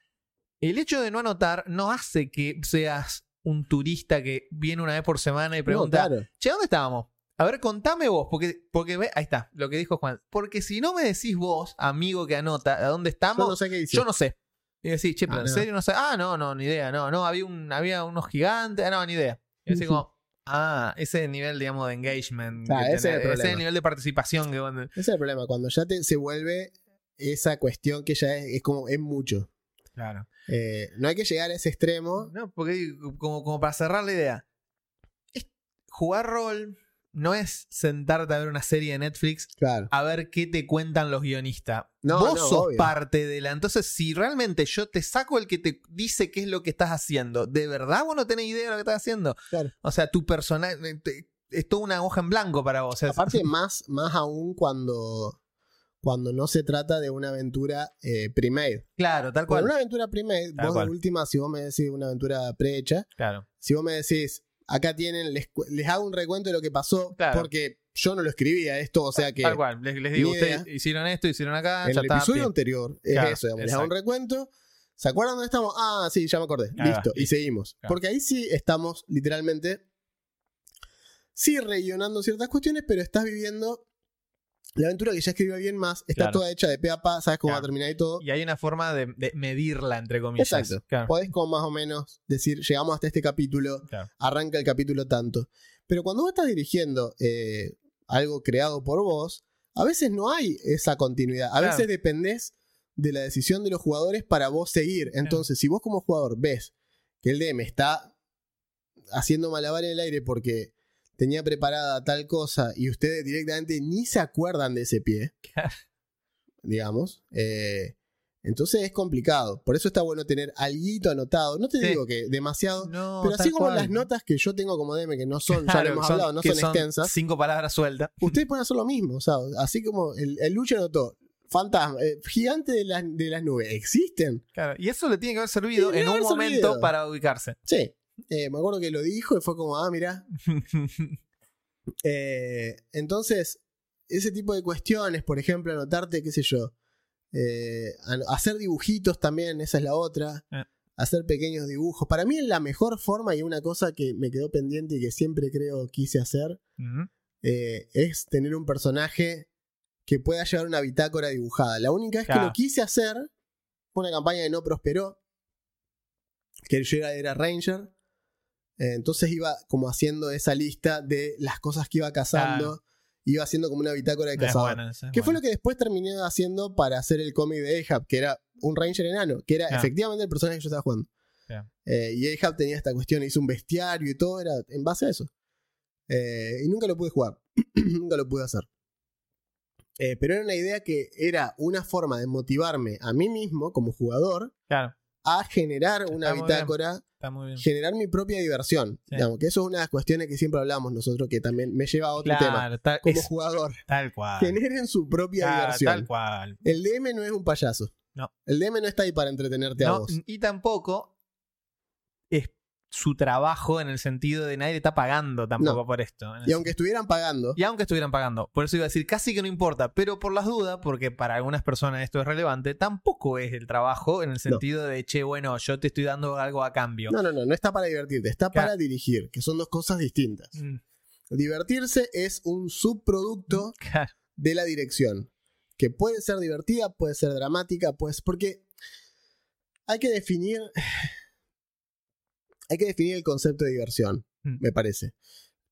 el hecho de no anotar no hace que seas un turista que viene una vez por semana y No, pregunta, claro. che, ¿dónde estábamos? A ver, contame vos, porque, porque ve, ahí está, lo que dijo Juan. Porque si no me decís vos, amigo que anota, ¿a dónde Yo estamos? no sé qué. Yo no sé. Y decís, che, pero Ah, en no. serio no sé. Ah, no, no, ni idea. No, no, había, un, había unos gigantes. Ah, no, ni idea. Y así como, ah, ese nivel, digamos, de engagement. Que ese es el ese problema. nivel de participación que vos- Ese es el problema. Cuando ya te, se vuelve esa cuestión que ya es, es como, es mucho. Claro. Eh, no hay que llegar a ese extremo. No, porque como, como para cerrar la idea. es- jugar rol no es sentarte a ver una serie de Netflix Claro. a ver qué te cuentan los guionistas. No, Vos no, sos obvio. parte de la. Entonces, si realmente yo te saco el que te dice qué es lo que estás haciendo, ¿de verdad vos no tenés idea de lo que estás haciendo? Claro. O sea, tu personaje eh, es toda una hoja en blanco para vos. O sea, Aparte, más, más aún cuando, cuando no se trata de una aventura eh, pre-made. claro, tal Con cual. una aventura pre-made, vos cual. de última, si vos me decís una aventura prehecha, Claro. si vos me decís, acá tienen, les, les hago un recuento de lo que pasó, Claro. porque yo no lo escribía esto, o sea que Tal cual. Les, les digo, ustedes hicieron esto, hicieron acá, en ya el episodio bien. anterior es Claro, eso, digamos, les hago un recuento. ¿Se acuerdan dónde estamos? Ah, sí, ya me acordé. Listo. Y seguimos. Claro. Porque ahí sí estamos literalmente. Sí, rellenando ciertas cuestiones, pero estás viviendo la aventura que ya escribió alguien más. Está Claro. toda hecha de pe a pa, sabes cómo va a terminar y todo. Y hay una forma de, de medirla, entre comillas. Exacto. Claro. Podés como más o menos decir, llegamos hasta este capítulo, arranca el capítulo tanto. Pero cuando vos estás dirigiendo eh, algo creado por vos, a veces no hay esa continuidad. A veces dependés de la decisión de los jugadores para vos seguir. Entonces, si vos como jugador ves que el DM está haciendo malabar en el aire porque tenía preparada tal cosa y ustedes directamente ni se acuerdan de ese pie, digamos, eh, entonces es complicado. Por eso está bueno tener alguito anotado. No te Sí. digo que demasiado, No, pero así como cual. las notas que yo tengo como DM, que no son, ya lo hemos son- hablado, no son, extensas, Cinco palabras sueltas. ustedes pueden hacer lo mismo. O sea, así como el, el Lucha anotó, fantasma, eh, gigante de, las- de las nubes, ¿existen? Claro. Y eso le tiene que haber servido en un momento para ubicarse. Sí. Eh, me acuerdo que lo dijo y fue como, ah, mira. Eh, entonces, ese tipo de cuestiones, por ejemplo, anotarte, qué sé yo, eh, hacer dibujitos también, esa es la otra. Hacer pequeños dibujos. Para mí, la mejor forma y una cosa que me quedó pendiente y que siempre creo quise hacer es tener un personaje que pueda llevar una bitácora dibujada. La única vez que lo quise hacer fue una campaña que no prosperó, que yo era, era Ranger. Eh, entonces iba como haciendo esa lista de las cosas que iba cazando. Iba haciendo como una bitácora de cazador. es que fue buena. lo que después terminé haciendo para hacer el cómic de Ahab, que era un Ranger enano, que era efectivamente el personaje que yo estaba jugando. Eh, y Ahab tenía esta cuestión, hizo un bestiario y todo, era en base a eso. Eh, y nunca lo pude jugar, nunca lo pude hacer. Eh, pero era una idea que era una forma de motivarme a mí mismo como jugador Claro, a generar una Está bitácora, está muy bien. generar mi propia diversión. Sí. Digamos, que eso es una de las cuestiones que siempre hablamos nosotros, que también me lleva a otro tema. Tal, Como es- jugador, tal cual. generen su propia Claro, diversión. tal cual. El DM no es un payaso. No. El DM no está ahí para entretenerte a vos. y tampoco su trabajo en el sentido de nadie le está pagando tampoco No. por esto. Y aunque estuvieran pagando, Y aunque estuvieran pagando, por eso iba a decir casi que no importa, pero por las dudas, porque para algunas personas esto es relevante, tampoco es el trabajo en el sentido de, che, bueno, yo te estoy dando algo a cambio. no, no, no, no está para divertirte, está Claro. para dirigir, que son dos cosas distintas. Mm, Divertirse es un subproducto claro, de la dirección, que puede ser divertida, puede ser dramática, pues porque hay que definir hay que definir el concepto de diversión, Mm. me parece.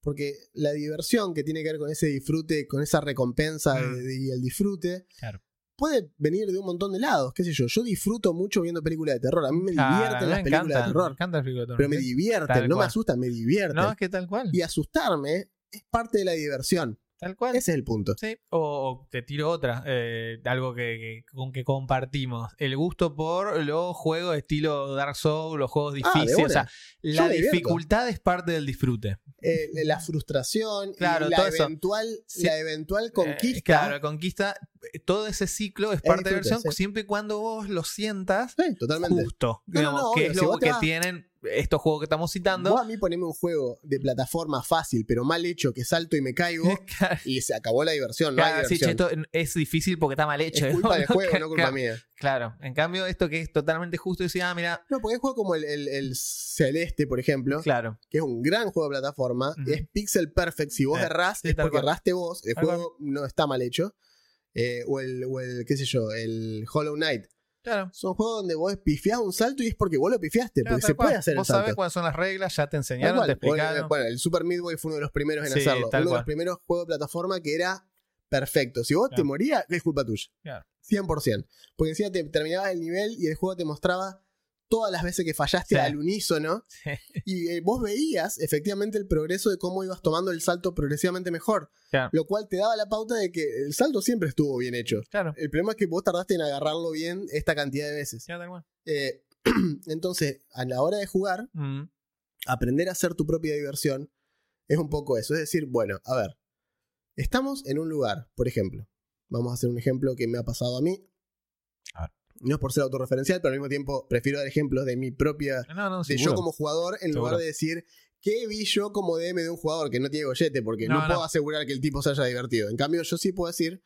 Porque la diversión que tiene que ver con ese disfrute, con esa recompensa Mm. de- de- y el disfrute, claro. puede venir de un montón de lados, qué sé yo. Yo disfruto mucho viendo películas de terror. A mí me divierten me las películas encantan, de Me terror. encantan las películas de terror. Pero me divierten, Tal no me asustan, me divierten. No, es que tal cual. Y asustarme es parte de la diversión. Tal cual. Ese es el punto. Sí, o, o te tiro otra, eh, algo que, que- con que compartimos. El gusto por los juegos estilo Dark Souls, los juegos Ah, difíciles. o sea, la dificultad es parte del disfrute. Eh, la frustración Claro, y la eventual, Sí. la eventual Eh, conquista. claro, conquista. eh, Todo ese ciclo es Es parte de la versión, sí. siempre y cuando vos lo sientas Sí, totalmente. justo. No, digamos, no, que obvio, es lo que vas- tienen estos juegos que estamos citando. Vos a mí poneme un juego de plataforma fácil, pero mal hecho, que salto y me caigo, Claro, y se acabó la diversión. No hay claro, sí, esto es difícil porque está mal hecho. es culpa del juego, no culpa Claro, mía. Claro, en cambio, esto que es totalmente justo, decía, ah, mira, No, porque hay juegos como el, el- el Celeste, por ejemplo, claro. que es un gran juego de plataforma, es pixel perfect. Si vos Eh, errás, sí, es porque cual. erraste vos. El juego no está mal hecho. Eh, o, el, o el, qué sé yo, el Hollow Knight. Claro. Son juegos donde vos pifiás un salto y es porque vos lo pifiaste, Claro, porque se puede hacer el Vos sabés salto. cuáles son las reglas, ya te enseñaron, cual. te explicaron. Bueno, el Super Midway fue uno de los primeros en Sí, hacerlo. Uno de los primeros juegos de plataforma que era perfecto. Si vos te morías, es culpa tuya. Claro. 100%. Porque encima te terminabas el nivel y el juego te mostraba todas las veces que fallaste Sí. al unísono. Sí. Y eh, vos veías efectivamente el progreso de cómo ibas tomando el salto progresivamente mejor. Claro. Lo cual te daba la pauta de que el salto siempre estuvo bien hecho. Claro. El problema es que vos tardaste en agarrarlo bien esta cantidad de veces. Ya, tal cual. Eh, entonces, a la hora de jugar, Mm. aprender a hacer tu propia diversión es un poco eso. Es decir, bueno, a ver, estamos en un lugar, por ejemplo. Vamos a hacer un ejemplo que me ha pasado a mí. No es por ser autorreferencial, pero al mismo tiempo prefiero dar ejemplos de mi propia. No, no, de yo como jugador, en lugar de decir qué vi yo como DM de un jugador que no tiene gollete, porque no, No, puedo asegurar que el tipo se haya divertido. En cambio, yo sí puedo decir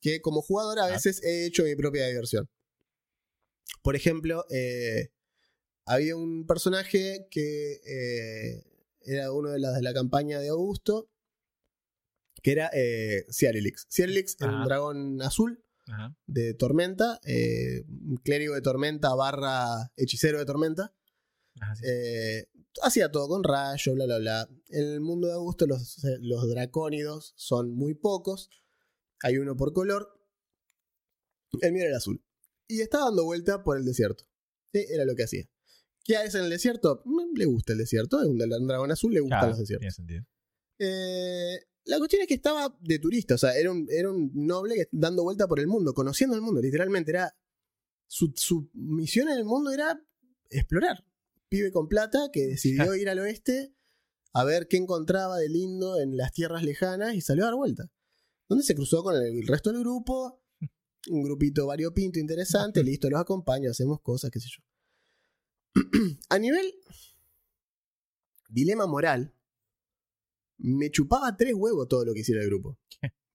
que como jugador a Ah. veces he hecho mi propia diversión. Por ejemplo, eh, había un personaje que eh, era uno de las de la campaña de Augusto, que era eh, Ciarelix. Ciarelix era un Ajá. dragón azul Ajá. de tormenta, eh, clérigo de tormenta barra hechicero de tormenta. Ajá, sí. Eh, hacía todo con rayo, bla, bla, bla. En el mundo de Augusto los, los dracónidos son muy pocos. Hay uno por color. El mío era el azul. Y estaba dando vuelta por el desierto. Sí, era lo que hacía. ¿Qué hace en el desierto? Mm, Le gusta el desierto. Es un un dragón azul, le gustan Claro, los desiertos. tiene sentido. Eh, la cuestión es que estaba de turista, o sea, era un, era un noble dando vuelta por el mundo, conociendo el mundo, literalmente. Era. Su, su misión en el mundo era explorar. Pibe con plata que decidió ir al oeste a ver qué encontraba de lindo en las tierras lejanas y salió a dar vuelta. Donde se cruzó con el resto del grupo, un grupito variopinto interesante, listo, los acompaño, hacemos cosas, qué sé yo. a nivel dilema moral, me chupaba tres huevos todo lo que hiciera el grupo.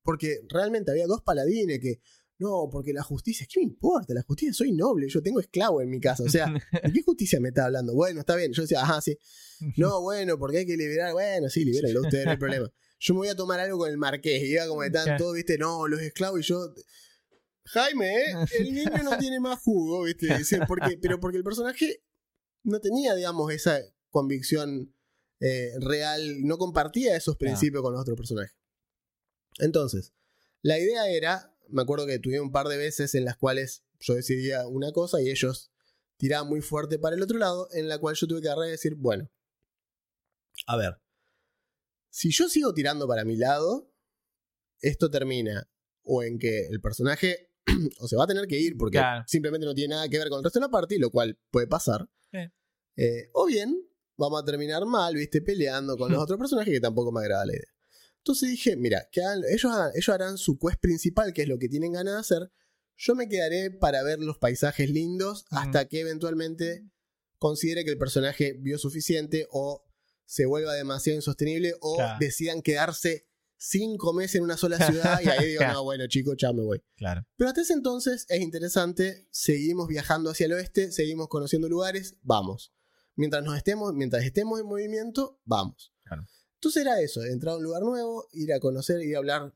Porque realmente había dos paladines que, no, porque la justicia, ¿qué me importa? La justicia, soy noble, yo tengo esclavo en mi casa. O sea, ¿de qué justicia me está hablando? Bueno, está bien. Yo decía, ajá, sí. No, bueno, porque hay que liberar. Bueno, sí, libérenlo ustedes, no hay problema. Yo me voy a tomar algo con el marqués. Y iba como de tanto, viste, no, los esclavos y yo. Jaime, ¿eh? el niño no tiene más jugo, viste. Porque, pero porque el personaje no tenía, digamos, esa convicción eh, real, no compartía esos principios con los otros personajes. Entonces, la idea era, me acuerdo que tuve un par de veces en las cuales yo decidía una cosa y ellos tiraban muy fuerte para el otro lado, en la cual yo tuve que agarrar y decir, bueno, a ver, si yo sigo tirando para mi lado, esto termina o en que el personaje o se va a tener que ir porque Claro. simplemente no tiene nada que ver con el resto de la party, lo cual puede pasar. Sí. Eh, o bien vamos a terminar mal, viste, peleando con los otros personajes que tampoco me agrada la idea. Entonces dije, mira, que hagan- ellos, hagan- ellos harán su quest principal, que es lo que tienen ganas de hacer. Yo me quedaré para ver los paisajes lindos hasta que eventualmente considere que el personaje vio suficiente o se vuelva demasiado insostenible o Claro. decidan quedarse cinco meses en una sola ciudad y ahí digo, Claro. no, bueno, chico, ya me voy. Claro. Pero hasta ese entonces es interesante, seguimos viajando hacia el oeste, seguimos conociendo lugares, vamos. Mientras nos estemos, mientras estemos en movimiento, vamos. Claro. Entonces era eso, entrar a un lugar nuevo, ir a conocer, ir a hablar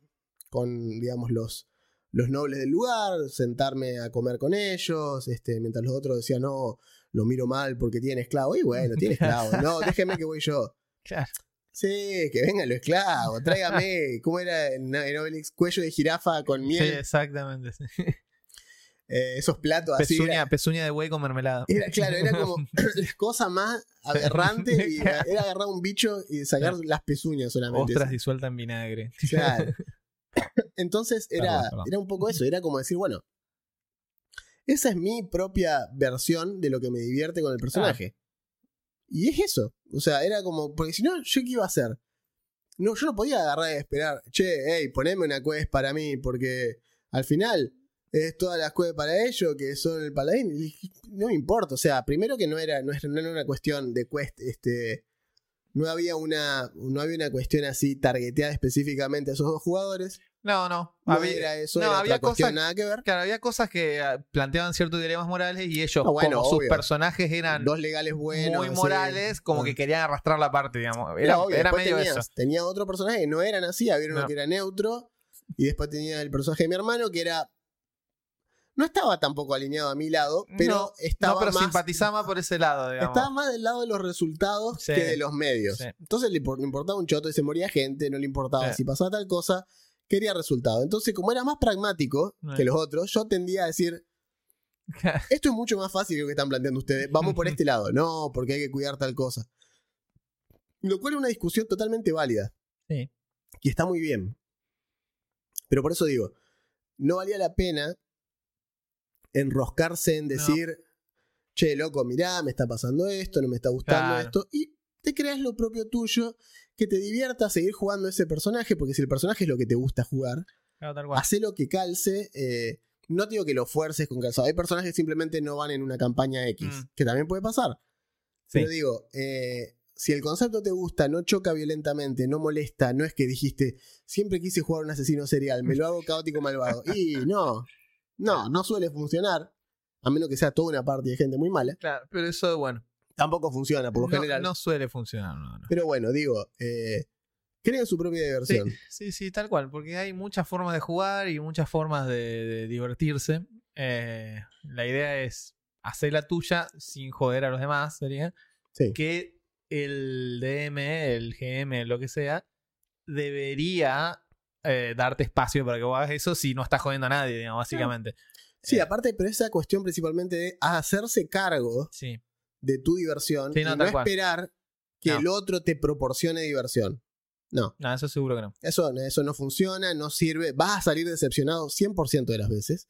con, digamos, los, los nobles del lugar, sentarme a comer con ellos, este, mientras los otros decían, no, lo miro mal porque tiene esclavo. Y bueno, tiene esclavo. No, déjeme que voy yo. Claro. Sí, que vengan los esclavos, tráigame, ¿cómo era en en Obelix? Cuello de jirafa con Sí, miel, exactamente. Eh, esos platos así. Pezuña, Era, pezuña de buey con mermelada. era- claro, era como la cosa más aberrante y era agarrar un bicho y sacar las pezuñas solamente. Ostras disuelta en vinagre. Claro. Entonces era, Perdón, perdón. era un poco eso, era como decir, bueno, esa es mi propia versión de lo que me divierte con el personaje. Y es eso. O sea, era como, porque si no, ¿yo qué iba a hacer? No, yo no podía agarrar y esperar, che, hey, poneme una quest para mí, porque al final es todas las quests para ellos que son el paladín. Y no me importa, o sea, primero que no era, no era, no era una cuestión de quest, este. No había una. No había una cuestión así targeteada específicamente a esos dos jugadores. No, no. No había, era eso, no, era había otra cuestión cosas- nada que ver. claro, había cosas que ah, planteaban ciertos dilemas morales y ellos, No, bueno, como sus personajes eran Dos legales buenos. muy sí. morales, como Ah. que querían arrastrar la parte, digamos. Era, obvio, era medio tenías- eso. Tenía otro personaje que no eran así, había uno No. que era neutro, y después tenía el personaje de mi hermano que era. No estaba tampoco alineado a mi lado, pero no, estaba no, pero más. simpatizaba por ese lado, digamos. Estaba más del lado de los resultados Sí. que de los medios. Sí. Entonces le impor- le importaba un choto y se moría gente, no le importaba Sí. si pasaba tal cosa, quería resultado. Entonces, como era más pragmático que los otros, yo tendía a decir, Esto es mucho más fácil que lo que están planteando ustedes. Vamos por este lado. No, porque hay que cuidar tal cosa. Lo cual es una discusión totalmente válida. Sí. Y está muy bien. Pero por eso digo, no valía la pena enroscarse en decir, che, loco, mirá, me está pasando esto, no me está gustando Claro. esto. Y te creas lo propio tuyo, que te divierta seguir jugando ese personaje, porque si el personaje es lo que te gusta jugar, Claro, hace lo que calce. eh, no digo que lo fuerces con calzado. Hay personajes que simplemente no van en una campaña X, Mm. que también puede pasar. Sí. Pero digo, eh, si el concepto te gusta, no choca violentamente, no molesta, no es que dijiste, siempre quise jugar un asesino serial, me lo hago caótico malvado. Y no, no, no suele funcionar, a menos que sea toda una parte de gente muy mala. Claro, pero eso, bueno, Tampoco funciona por lo no, general. no suele funcionar. No, no. Pero bueno, digo, eh, creen su propia Sí, diversión. sí, sí, tal cual, porque hay muchas formas de jugar y muchas formas de, de divertirse. Eh, la idea es hacer la tuya sin joder a los demás, sería Sí. que el DM, el GM, lo que sea, debería eh, darte espacio para que vos hagas eso si no estás jodiendo a nadie, digamos, básicamente. Sí, Eh, aparte, pero esa cuestión principalmente de hacerse cargo Sí, de tu diversión Sí, y no, no tal cual. esperar que No. el otro te proporcione diversión. No, no, eso seguro que no. eso, eso no funciona, no sirve, vas a salir decepcionado 100% de las veces.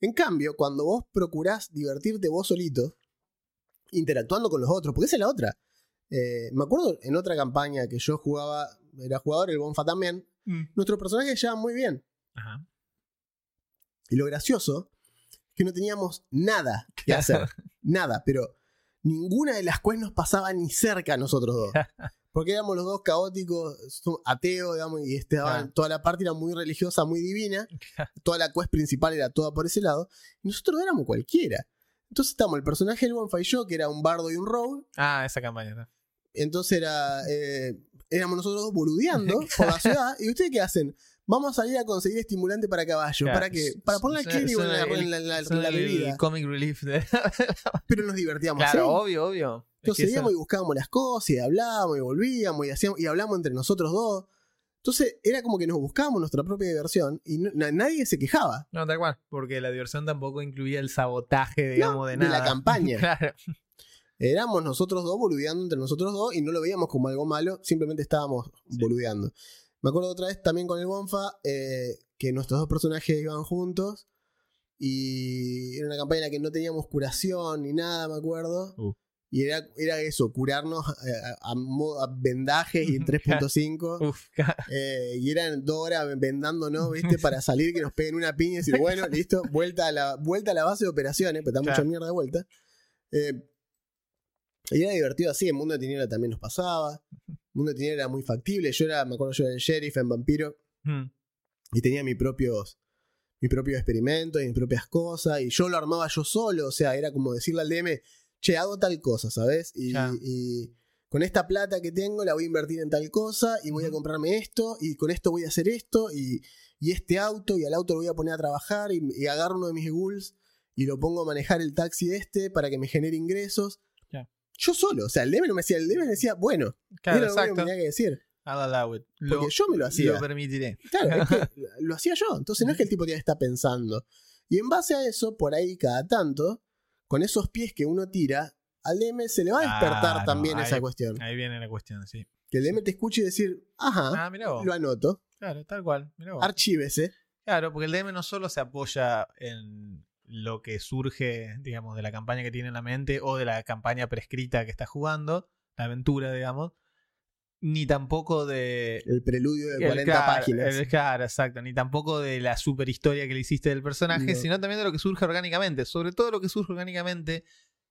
En cambio, cuando vos procurás divertirte vos solito, interactuando con los otros, porque esa es la otra. Eh, me acuerdo en otra campaña que yo jugaba, era jugador, el Bonfa también, nuestros personajes llevan muy bien. Ajá. Y lo gracioso es que no teníamos nada que hacer. nada, pero ninguna de las quests nos pasaba ni cerca a nosotros dos. Porque éramos los dos caóticos, ateos, digamos, y este, Claro. toda la parte era muy religiosa, muy divina. Toda la quest principal era toda por ese lado. Y nosotros éramos cualquiera. Entonces estamos el personaje del Bonfire y yo, que era un bardo y un rogue. Ah, esa campaña. ¿no? Entonces era, eh, éramos nosotros dos boludeando por la ciudad. ¿Y ustedes qué hacen? Vamos a salir a conseguir estimulante para caballo. Claro. ¿Para qué? Para en la, el- en la- en la- la el bebida. comic relief de... Pero nos divertíamos. claro, ¿sí? obvio, obvio. Es Entonces que íbamos y buscábamos las cosas y hablábamos y volvíamos y hacíamos y hablamos entre nosotros dos. Entonces era como que nos buscábamos nuestra propia diversión y no- nadie se quejaba No, tal cual. Porque la diversión tampoco incluía el sabotaje, digamos, de de nada. la campaña. claro. Éramos nosotros dos boludeando entre nosotros dos y no lo veíamos como algo malo, simplemente estábamos boludeando. Me acuerdo otra vez también con el Bonfa eh, que nuestros dos personajes iban juntos y era una campaña en la que no teníamos curación ni nada, me acuerdo. Uh. Y era, era eso, curarnos eh, a, a vendajes y en 3.5. Uf, ca- Eh, y eran dos horas vendándonos, ¿viste? Para salir, que nos peguen una piña y decir, bueno, listo, vuelta a la, vuelta a la base de operaciones, pero está mucha mierda de vuelta. Eh, y era divertido así, el mundo de tiniebla también nos pasaba. El mundo de tiniebla era muy factible. Yo era, me acuerdo, yo era el sheriff en vampiro Mm. y tenía mis propios, mis propios experimentos y mis propias cosas. Y yo lo armaba yo solo, o sea, era como decirle al DM, che, hago tal cosa, ¿sabes? Y, con esta plata que tengo la voy a invertir en tal cosa y voy a comprarme esto y con esto voy a hacer esto y, y este auto y al auto lo voy a poner a trabajar y, y agarro uno de mis ghouls y lo pongo a manejar el taxi este para que me genere ingresos. Yo solo, o sea, el DM no me decía, el DM me decía, bueno, Claro, era lo que tenía que decir. I'll allow it. Porque Lo, yo me lo hacía. lo permitiré. Claro, es que lo hacía yo. Entonces no es que el tipo ya está pensando. Y en base a eso, por ahí cada tanto, con esos pies que uno tira, al DM se le va a despertar también ahí- esa cuestión. Ahí viene la cuestión, sí. Que el DM te escuche y decir, ajá, Ah, mirá vos. lo anoto, Claro, tal cual. Mirá vos. archívese. Claro, porque el DM no solo se apoya en lo que surge, digamos, de la campaña que tiene en la mente o de la campaña prescrita que está jugando, la aventura, digamos, ni tampoco de... El preludio de el 40 claro, páginas. el- claro, exacto. Ni tampoco de la super historia que le hiciste del personaje, No. sino también de lo que surge orgánicamente. Sobre todo lo que surge orgánicamente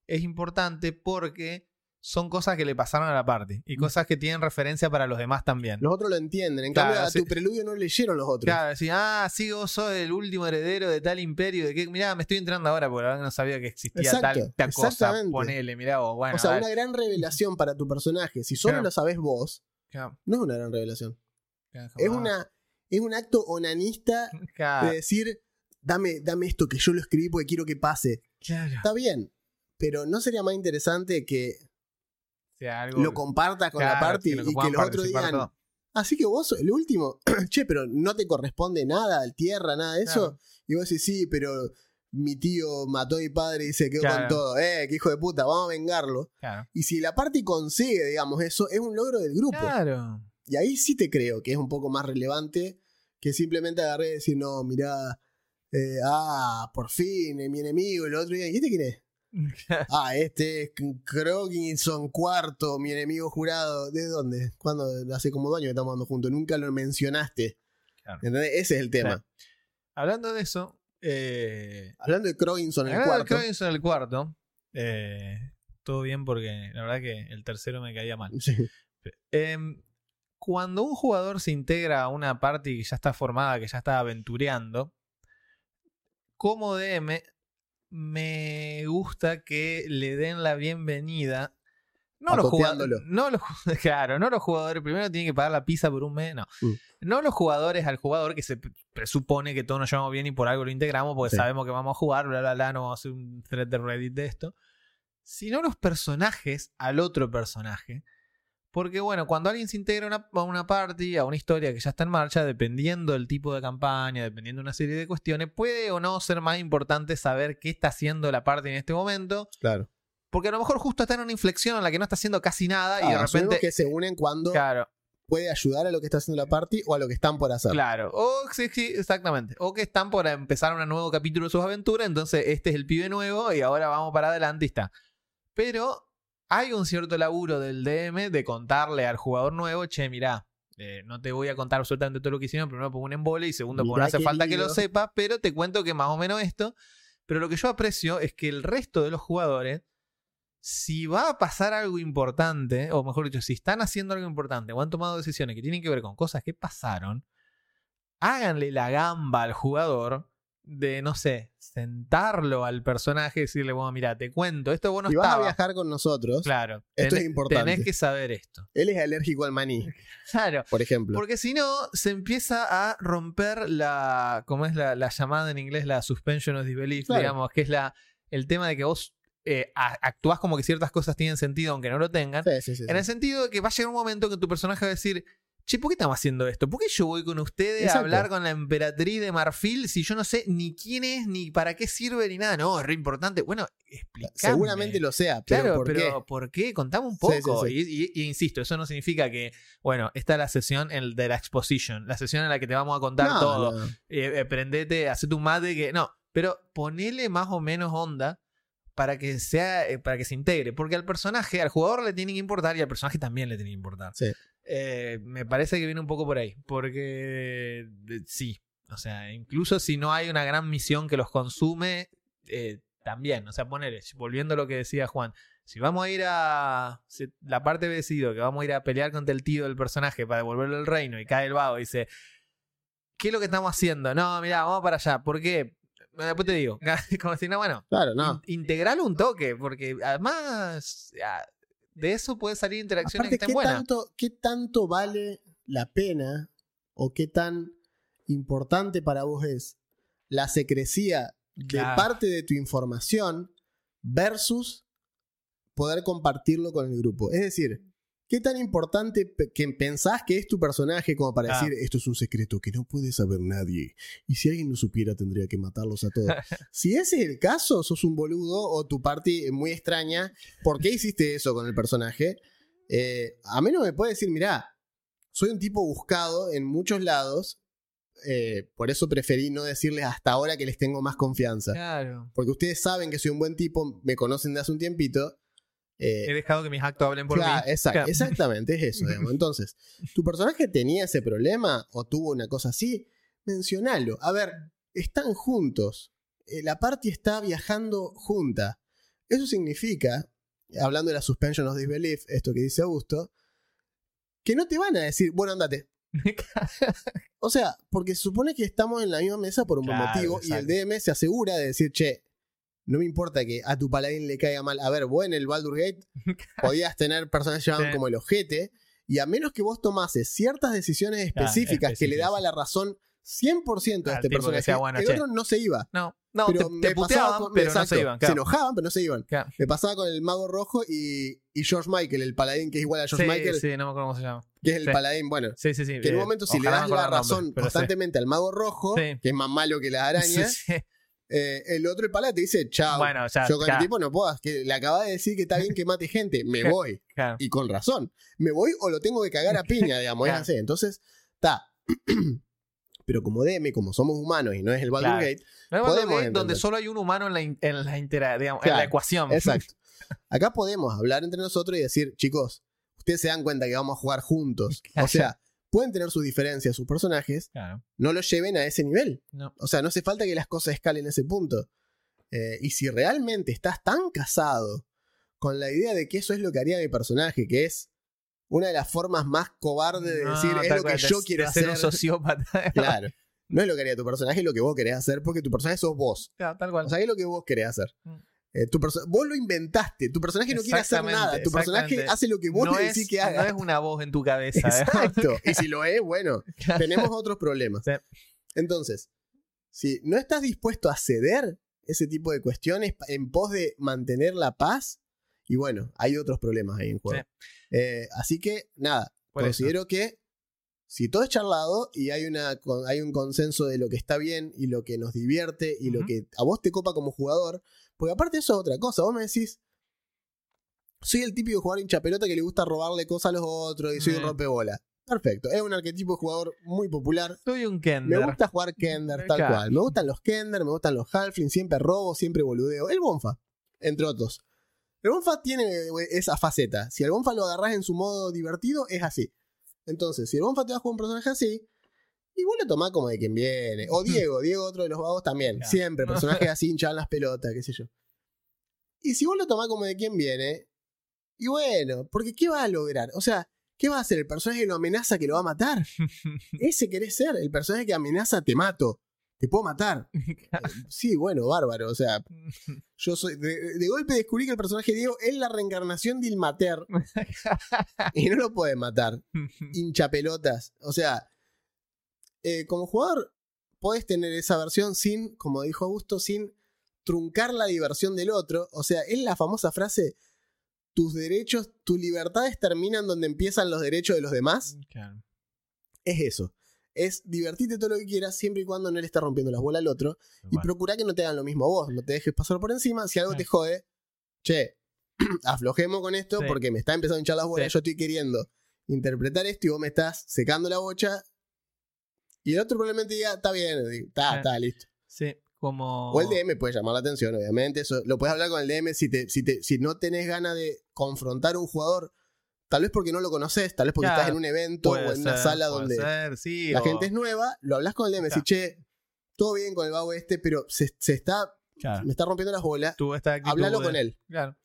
es importante porque son cosas que le pasaron a la parte y cosas que tienen referencia para los demás también. Los otros lo entienden. En Claro, cambio, a sí. tu preludio no leyeron los otros. Claro, decir, ah, sí, vos sos el último heredero de tal imperio, de que, mirá, me estoy enterando ahora porque la verdad no sabía que existía Exacto, tal, cosa. Ponele, mirá vos, bueno. o sea, una gran revelación para tu personaje. Si solo Claro. lo sabes vos, Claro, no es una gran revelación. Es, una, es un acto onanista de decir, dame, dame esto que yo lo escribí porque quiero que pase. claro. Está bien, pero ¿no sería más interesante que sea, algo, lo compartas con la party que y que los otros digan, así que vos el último, che, pero no te corresponde nada, tierra, nada de eso? Claro. Y vos decís, sí, pero mi tío mató a mi padre y se quedó Claro. con todo. Eh, qué hijo de puta, vamos a vengarlo. Claro. Y si la party consigue, digamos, eso, es un logro del grupo. Claro. Y ahí sí te creo que es un poco más relevante que simplemente agarré y decir, no, mirá, eh, ah, por fin, eh, mi enemigo, el otro ¿y este quién es? Ah, este es Croginson cuarto, mi enemigo jurado. ¿De dónde? ¿Cuándo? Hace como dos años que estamos andando juntos. Nunca lo mencionaste. Claro. ¿Entendés? Ese es el tema. Hablando de eso, eh, Hablando de Croginson en el cuarto. En el cuarto, eh, todo bien porque la verdad que el tercero me caía mal. Sí. Em, cuando un jugador se integra a una party que ya está formada, que ya está aventureando, como DM me gusta que le den la bienvenida. No los, jugadores, no los claro, no los jugadores, primero tienen que pagar la pizza por un mes, no. Mm. No los jugadores al jugador que se pre- presupone que todos nos llevamos bien y por algo lo integramos porque Sí. sabemos que vamos a jugar, bla, bla, bla, no vamos a hacer un thread de Reddit de esto. Sino los personajes al otro personaje. Porque bueno, cuando alguien se integra a una, una party, a una historia que ya está en marcha, dependiendo del tipo de campaña, dependiendo de una serie de cuestiones, puede o no ser más importante saber qué está haciendo la party en este momento. Claro. Porque a lo mejor justo está en una inflexión en la que no está haciendo casi nada y Ah, de asumimos repente... que se unen cuando Claro, puede ayudar a lo que está haciendo la party o a lo que están por hacer. claro. O sí, sí, exactamente. O que están por empezar un nuevo capítulo de sus aventuras, entonces este es el pibe nuevo y ahora vamos para adelante y está. Pero hay un cierto laburo del DM de contarle al jugador nuevo, che, mirá, eh, no te voy a contar absolutamente todo lo que hicieron, primero pongo un embole y segundo, porque no hace falta que lo lío. sepas, pero te cuento que más o menos esto. Pero lo que yo aprecio es que el resto de los jugadores, si va a pasar algo importante, o mejor dicho, si están haciendo algo importante o han tomado decisiones que tienen que ver con cosas que pasaron, háganle la gamba al jugador de, no sé, sentarlo al personaje y decirle, bueno, mira, te cuento, esto vos no si vas a viajar con nosotros, Claro, Esto es importante. Tenés que saber esto. él es alérgico al maní, Claro. por ejemplo. Porque si no, se empieza a romper la. ¿Cómo es la, la llamada en inglés? La suspension of disbelief, Claro. digamos, que es la, el tema de que vos eh, a- actuás como que ciertas cosas tienen sentido aunque no lo tengan. Sí, sí, sí, En el sentido de que va a llegar un momento que tu personaje va a decir. Che, ¿por qué estamos haciendo esto? ¿Por qué yo voy con ustedes a hablar con la emperatriz de Marfil si yo no sé ni quién es, ni para qué sirve, ni nada? No, es re importante. Bueno, explícame. Seguramente lo sea, pero Claro, ¿por pero qué? ¿por qué? Contame un Sí, poco. sí, Y, y- y insisto, eso no significa que, bueno, esta es la sesión en- de la exposition, la sesión en la que te vamos a contar No, todo. no. Eh, eh, prendete, hacete un mate que. No, pero ponele más o menos onda para que sea. eh, para que se integre. Porque al personaje, al jugador le tiene que importar y al personaje también le tiene que importar. Sí. Eh, me parece que viene un poco por ahí. Porque sí. O sea, incluso si no hay una gran misión que los consume, eh, también. O sea, ponele, volviendo a lo que decía Juan. Si vamos a ir a si la parte de decido que vamos a ir a pelear contra el tío del personaje para devolverle el reino y cae el vago y dice, ¿qué es lo que estamos haciendo? No, mira, vamos para allá. ¿Por qué? Después te digo. Como si no, bueno, Claro, no. in- integralo un toque, porque además ah, de eso puede salir interacciones Aparte, que ¿qué estén buenas. tanto, ¿qué tanto vale la pena o qué tan importante para vos es la secrecía de Claro. parte de tu información versus poder compartirlo con el grupo? Es decir, ¿qué tan importante que pensás que es tu personaje como para decir esto es un secreto que no puede saber nadie? Y si alguien lo supiera tendría que matarlos a todos. si ese es el caso, sos un boludo o tu party es muy extraña. ¿Por qué hiciste eso con el personaje? Eh, a mí no me puede decir, mirá, soy un tipo buscado en muchos lados. eh, por eso preferí no decirles hasta ahora que les tengo más confianza. Claro. Porque ustedes saben que soy un buen tipo, me conocen de hace un tiempito. Eh, He dejado que mis actos hablen por Claro, mí. exact- Claro. Exactamente, es eso. digamos. Entonces, ¿tu personaje tenía ese problema o tuvo una cosa así? Mencionalo. A ver, están juntos. Eh, la party está viajando junta. Eso significa, hablando de la suspension of disbelief, esto que dice Augusto, que no te van a decir, bueno, andate. O sea, porque se supone que estamos en la misma mesa por un buen motivo y el. DM se asegura de decir, che, no me importa que a tu paladín le caiga mal. A ver, vos en el Baldur Gate podías tener personajes Sí. como el ojete y a menos que vos tomases ciertas decisiones específicas que le daba la razón 100% a este que personaje, decía, bueno, el che. otro no se iba. No, no, pero te, te puteaban, con- pero no exacto, se iban. Se enojaban, pero no se iban. Claro. Me pasaba con el mago rojo y, y George Michael, el paladín que es igual a George Sí, Michael, sí, no me acuerdo cómo se llama. que es el sí. paladín, bueno, Sí, sí, sí. que en un momento si le das la nombre, razón constantemente al mago rojo, que es más malo que la araña, Sí, sí. Eh, el otro, el pala, te dice, chao. Bueno, ya, yo con ya. el tipo no puedo. Que le acaba de decir que está bien que mate gente. Me voy. Claro. Y con razón. Me voy o lo tengo que cagar a piña, digamos. es Claro. así. Entonces, está. Pero como DM, como somos humanos y no es el Baldur's Claro. Gate, No es Podemos Gate donde solo hay un humano en la, in- en la, intera- digamos, en la ecuación. Exacto. Acá podemos hablar entre nosotros y decir, chicos, ustedes se dan cuenta que vamos a jugar juntos. Claro. O sea, pueden tener sus diferencias, sus personajes, Claro. no los lleven a ese nivel. No. O sea, no hace falta que las cosas escalen a ese punto. Eh, y si realmente estás tan casado con la idea de que eso es lo que haría mi personaje, que es una de las formas más cobardes de No, decir, es lo que de- yo quiero de ser hacer. un sociópata. Claro. No es lo que haría tu personaje, es lo que vos querés hacer, porque tu personaje sos vos. Claro, tal cual. O sea, es lo que vos querés hacer. Mm. Eh, tu vos lo inventaste, tu personaje no quiere hacer nada, tu personaje hace lo que vos no, le es, decís que no haga. es una voz en tu cabeza. ¿eh? Exacto. Y si lo es, bueno, tenemos otros problemas. Sí. Entonces, si no estás dispuesto a ceder ese tipo de cuestiones en pos de mantener la paz, y bueno, hay otros problemas ahí en juego. Eh, así que, nada, Por eso. considero que si todo es charlado y hay, una, hay un consenso de lo que está bien y lo que nos divierte y lo que a vos te copa como jugador, porque aparte eso es otra cosa, vos me decís, soy el típico jugador hincha pelota que le gusta robarle cosas a los otros y soy un Eh. rompebola. Perfecto, es un arquetipo de jugador muy popular. Soy un Me Kender. gusta jugar Kender, tal Claro. cual. Me gustan los Kender, me gustan los Halfling, siempre robo, siempre boludeo. El Bonfa, entre otros. El Bonfa tiene esa faceta. Si el Bonfa lo agarrás en su modo divertido, es así. Entonces, si el Bonfa te va a jugar un personaje así, y vos lo tomás como de quien viene. O Diego, Diego, otro de los vagos también. Claro. Siempre, personajes así hinchaban las pelotas, qué sé yo. Y si vos lo tomás como de quien viene, y bueno, porque ¿qué va a lograr? O sea, ¿qué va a hacer? ¿El personaje que lo amenaza que lo va a matar? Ese querés ser, el personaje que amenaza te mato, te puedo matar. Eh, Sí, bueno, bárbaro. O sea, yo soy. De, de golpe descubrí que el personaje de Diego es la reencarnación de Ilmater y no lo pueden matar. Hincha pelotas. O sea, eh, como jugador, podés tener esa versión sin, como dijo Augusto, sin truncar la diversión del otro. O sea, es la famosa frase. Tus derechos, tus libertades terminan donde empiezan los derechos de los demás Claro. es eso. Es divertirte todo lo que quieras siempre y cuando no le estés rompiendo las bolas al otro. Y procura que no te hagan lo mismo a vos. No te dejes pasar por encima. Si algo te jode, che, aflojemos con esto Sí. porque me está empezando a hinchar las bolas. Sí. Yo estoy queriendo interpretar esto y vos me estás secando la bocha. Y el otro probablemente diga, está bien, está, está, listo. Sí, como. O el DM puede llamar la atención, obviamente. Eso lo puedes hablar con el DM si, te, si, te, si no tenés ganas de confrontar a un jugador. Tal vez porque no lo conoces, tal vez porque Claro, estás en un evento o en una ser, sala puede donde ser, sí, la o- gente es nueva, lo hablas con el DM, decís, che, todo bien con el vago este, pero se, se está, Claro, me está rompiendo las bolas, háblalo de- con él. Claro.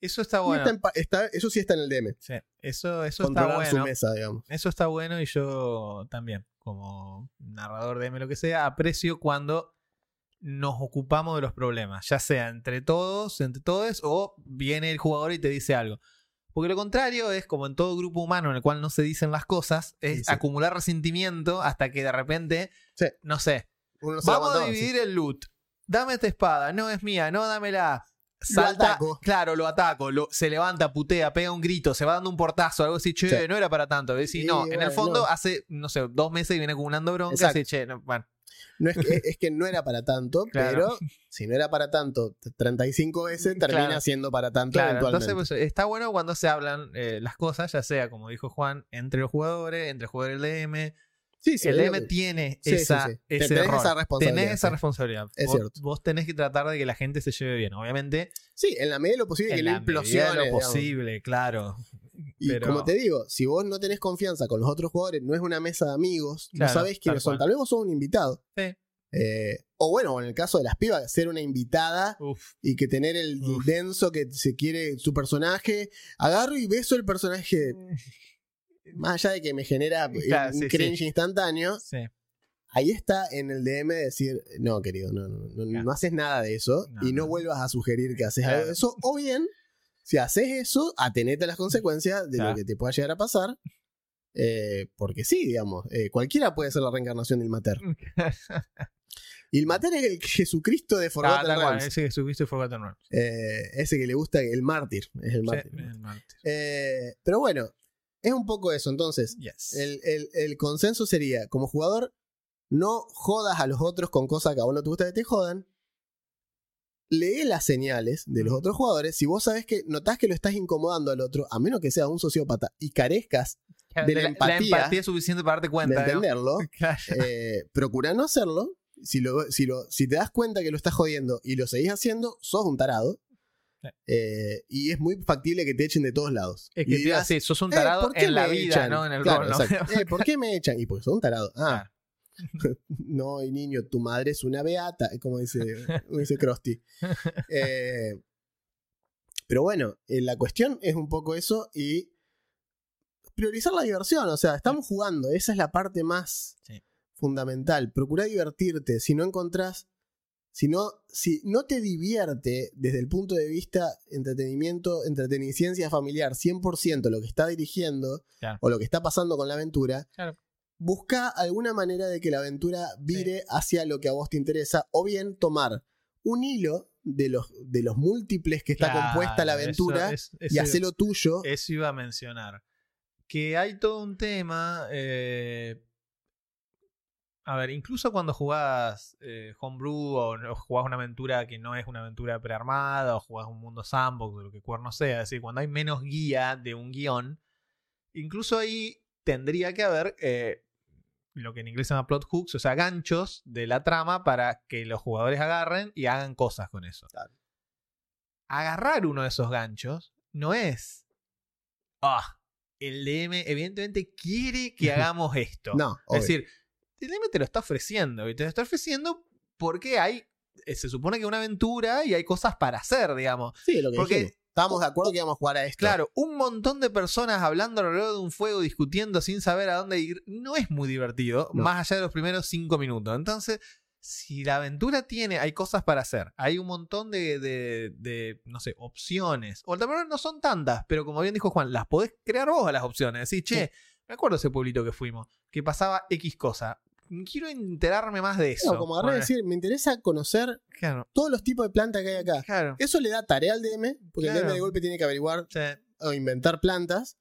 Eso está bueno. está en pa- está- eso sí está en el DM, Sí, eso, eso está su bueno. mesa, digamos. Eso está bueno y yo también, como narrador de M, lo que sea, aprecio cuando nos ocupamos de los problemas, ya sea entre todos, entre todos, o viene el jugador y te dice algo. Porque lo contrario es como en todo grupo humano en el cual no se dicen las cosas, es Sí, sí. acumular resentimiento hasta que de repente, Sí. no sé, Uno vamos a dividir el loot. Dame esta espada, no es mía, no dámela. Salta, claro, lo ataco, lo- se levanta, putea, pega un grito, se va dando un portazo, algo así, che, Sí. no era para tanto. Y Sí, no, en el fondo no. hace, no sé, dos meses y viene acumulando bronca, Exacto. así, che, no, bueno, No es, que, es que no era para tanto, Claro. pero si no era para tanto 35 veces, termina Claro. siendo para tanto claro, eventualmente. entonces pues, está bueno cuando se hablan eh, las cosas, ya sea, como dijo Juan, entre los jugadores, entre el jugador y el DM. Sí, sí, el DM que- tiene sí, esa, sí. ese Tenés rol. esa responsabilidad, Tenés esa responsabilidad. Es vos, cierto. vos tenés que tratar de que la gente se lleve bien. Obviamente, sí, en la medida de lo posible que en no la implosione. de lo digamos. posible, claro. Y Pero- como te digo, si vos no tenés confianza con los otros jugadores, no es una mesa de amigos, Claro, no sabés quiénes tal son. cual. Tal vez vos sos un invitado. Sí. Eh, o bueno, en el caso de las pibas, ser una invitada Uf, y que tener el Uf. denso que se quiere su personaje. Agarro y beso el personaje. Más allá de que me genera Claro, un sí, cringe sí. instantáneo, sí. ahí está en el DM decir, no, querido, no, no, no, Claro. no haces nada de eso No, y no, no. vuelvas a sugerir que haces Claro. algo de eso. O bien, si haces eso, atenete a las consecuencias de lo que te pueda llegar a pasar. eh, porque sí, digamos, eh, cualquiera puede ser la reencarnación del Mater. Y el Mater es el Jesucristo de Ah, Forgotten cual, Realms. ese que subiste Forgotten Realms. Eh, ese que le gusta, el mártir. Es el Sí, mártir. el mártir. Eh, pero bueno, es un poco eso. Entonces, Yes. el, el- el consenso sería, como jugador, no jodas a los otros con cosas que a vos no te gusta que te jodan. lee las señales de los Mm. otros jugadores. Si vos sabés que notás que lo estás incomodando al otro, a menos que seas un sociópata y carezcas de la empatía- es suficiente para darte de cuenta. ¿no? entenderlo, Claro. eh, procura no hacerlo. Si, lo, si, lo, si te das cuenta que lo estás jodiendo y lo seguís haciendo, sos un tarado. Eh, y es muy factible que te echen de todos lados. Es Y que te iba a dirás, sos un "Eh, tarado ¿por qué en la me vida, echan?". no en el Claro, rol. ¿no? exacto. Eh, ¿Por qué me echan? Y porque sos un tarado. Ah, no, y niño, tu madre es una beata, como dice, dice Krusty. Pero bueno, la cuestión es un poco eso y priorizar la diversión. O sea, estamos jugando, esa es la parte más Sí. fundamental. Procura divertirte. Si no encontrás, si no, si no te divierte desde el punto de vista entretenimiento, entreteniciencia familiar 100% lo que está dirigiendo Claro. o lo que está pasando con la aventura, Claro. busca alguna manera de que la aventura vire hacia lo que a vos te interesa o bien tomar un hilo de los, de los múltiples que está Claro, compuesta la aventura eso- es- y eso- hacerlo tuyo. Eso iba a mencionar. Que hay todo un tema. eh, a ver, incluso cuando jugás eh, Homebrew o, no- jugás una aventura que no es una aventura prearmada o jugás un mundo sandbox o lo que cuerno sea, es decir, cuando hay menos guía de un guion, incluso ahí tendría que haber eh, lo que en inglés se llama plot hooks, o sea, ganchos de la trama para que los jugadores agarren y hagan cosas con eso. Claro. Agarrar uno de esos ganchos no es. Ah, el DM evidentemente quiere que hagamos esto. no, obvio. es decir, el te lo está ofreciendo y te lo está ofreciendo porque hay. eh, Se supone que es una aventura y hay cosas para hacer, digamos. sí, lo que porque- dijimos. Estábamos de acuerdo que íbamos a jugar a esto. Claro, un montón de personas hablando alrededor de un fuego, discutiendo sin saber a dónde ir, no es muy divertido, No. más allá de los primeros cinco minutos. Entonces, si la aventura tiene, hay cosas para hacer, hay un montón de, de- de, no sé, opciones, o tal vez no son tantas, pero como bien dijo Juan, las podés crear vos a las opciones. Decir, che, me acuerdo ese pueblito que fuimos, que pasaba X cosa. Quiero enterarme más de eso. No, como agarré a Bueno, decir, me interesa conocer Claro, todos los tipos de plantas que hay acá. claro. Eso le da tarea al DM, porque el. DM de golpe tiene que averiguar Sí. o inventar plantas.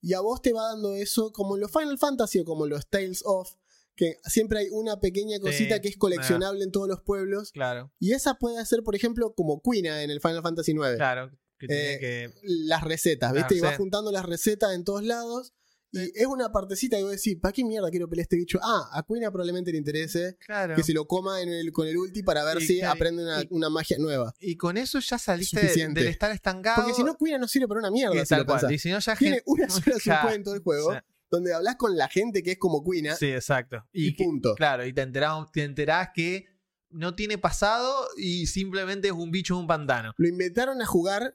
Y a vos te va dando eso como en los Final Fantasy o como los Tales of, que siempre hay una pequeña cosita Sí, que es coleccionable en todos los pueblos. Claro, Y esa puede ser, por ejemplo, como Quina en el Final Fantasy IX. claro. Que tiene Eh, que. Las recetas, Claro, ¿viste? y vas sí. juntando las recetas en todos lados. Y es una partecita que vos decís, ¿para qué mierda quiero pelear este bicho? Ah, a Quina probablemente le interese Claro. que se lo coma en el, con el ulti para ver Y si aprende una, y- una magia nueva. Y con eso ya saliste del estar estancado. Porque si no, Quina no sirve para una mierda. y si tal lo cual. pensás. Y si no, ya Tiene una sola Claro. en todo el juego, donde hablas con la gente que es como Quina Sí, exacto. y, que- punto. claro, y te enterás, te enterás que no tiene pasado y simplemente es un bicho en un pantano. Lo inventaron a jugar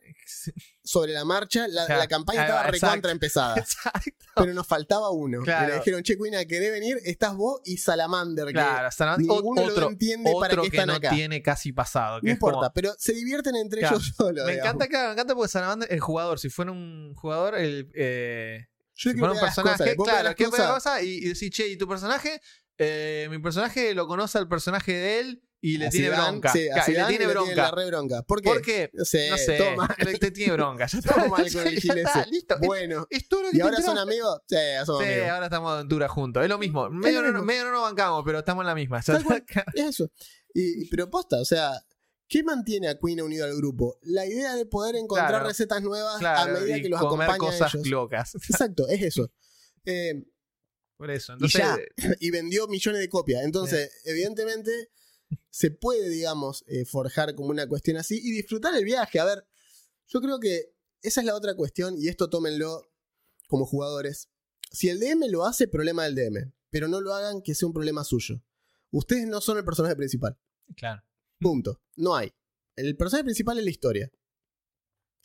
sobre la marcha. La, Claro. la campaña estaba exacto. recontra empezada. Exacto. pero nos faltaba uno. Claro. Y le dijeron, che, Quina, ¿querés venir? Estás vos y Salamander. que Claro, Sara- ninguno lo otro, entiende para qué que están no acá. tiene casi pasado. que no como- importa, pero se divierten entre Claro. ellos solos. me digamos. encanta, claro, me encanta porque Salamander, el jugador, si fuera un jugador, el, eh, Yo si fuera un personaje, cosas, claro, que cosa y, y decir, che, ¿y tu personaje? Eh, mi personaje lo conoce al personaje de él y le A tiene Zidane, bronca. sí, a Claro, y le tiene bronca. la re bronca. ¿Por qué? ¿Por qué? No sé, No sé, todo mal. le- te tiene bronca. Ya está, Todo mal con el está, ese. listo. Es- Bueno, Es, todo lo que ¿y ahora son amigos? Sí, somos Sí, amigos. ahora estamos de aventura juntos. Es lo mismo. Medio, lo no, medio no nos bancamos, pero estamos en la misma. Es eso. Y, y- pero posta, o sea, ¿qué mantiene a Queen unido al grupo? La idea de poder encontrar Claro. recetas nuevas Claro, a medida y que los comer acompaña a cosas ellos. locas. Exacto, es eso. Eh, Por eso. y Entonces, ya, y vendió millones de copias. Entonces, evidentemente, se puede, digamos, eh, forjar como una cuestión así y disfrutar el viaje. A ver, yo creo que esa es la otra cuestión y esto tómenlo como jugadores. Si el DM lo hace, problema del DM, pero no lo hagan que sea un problema suyo. Ustedes no son el personaje principal. claro. Punto. No hay. El personaje principal es la historia.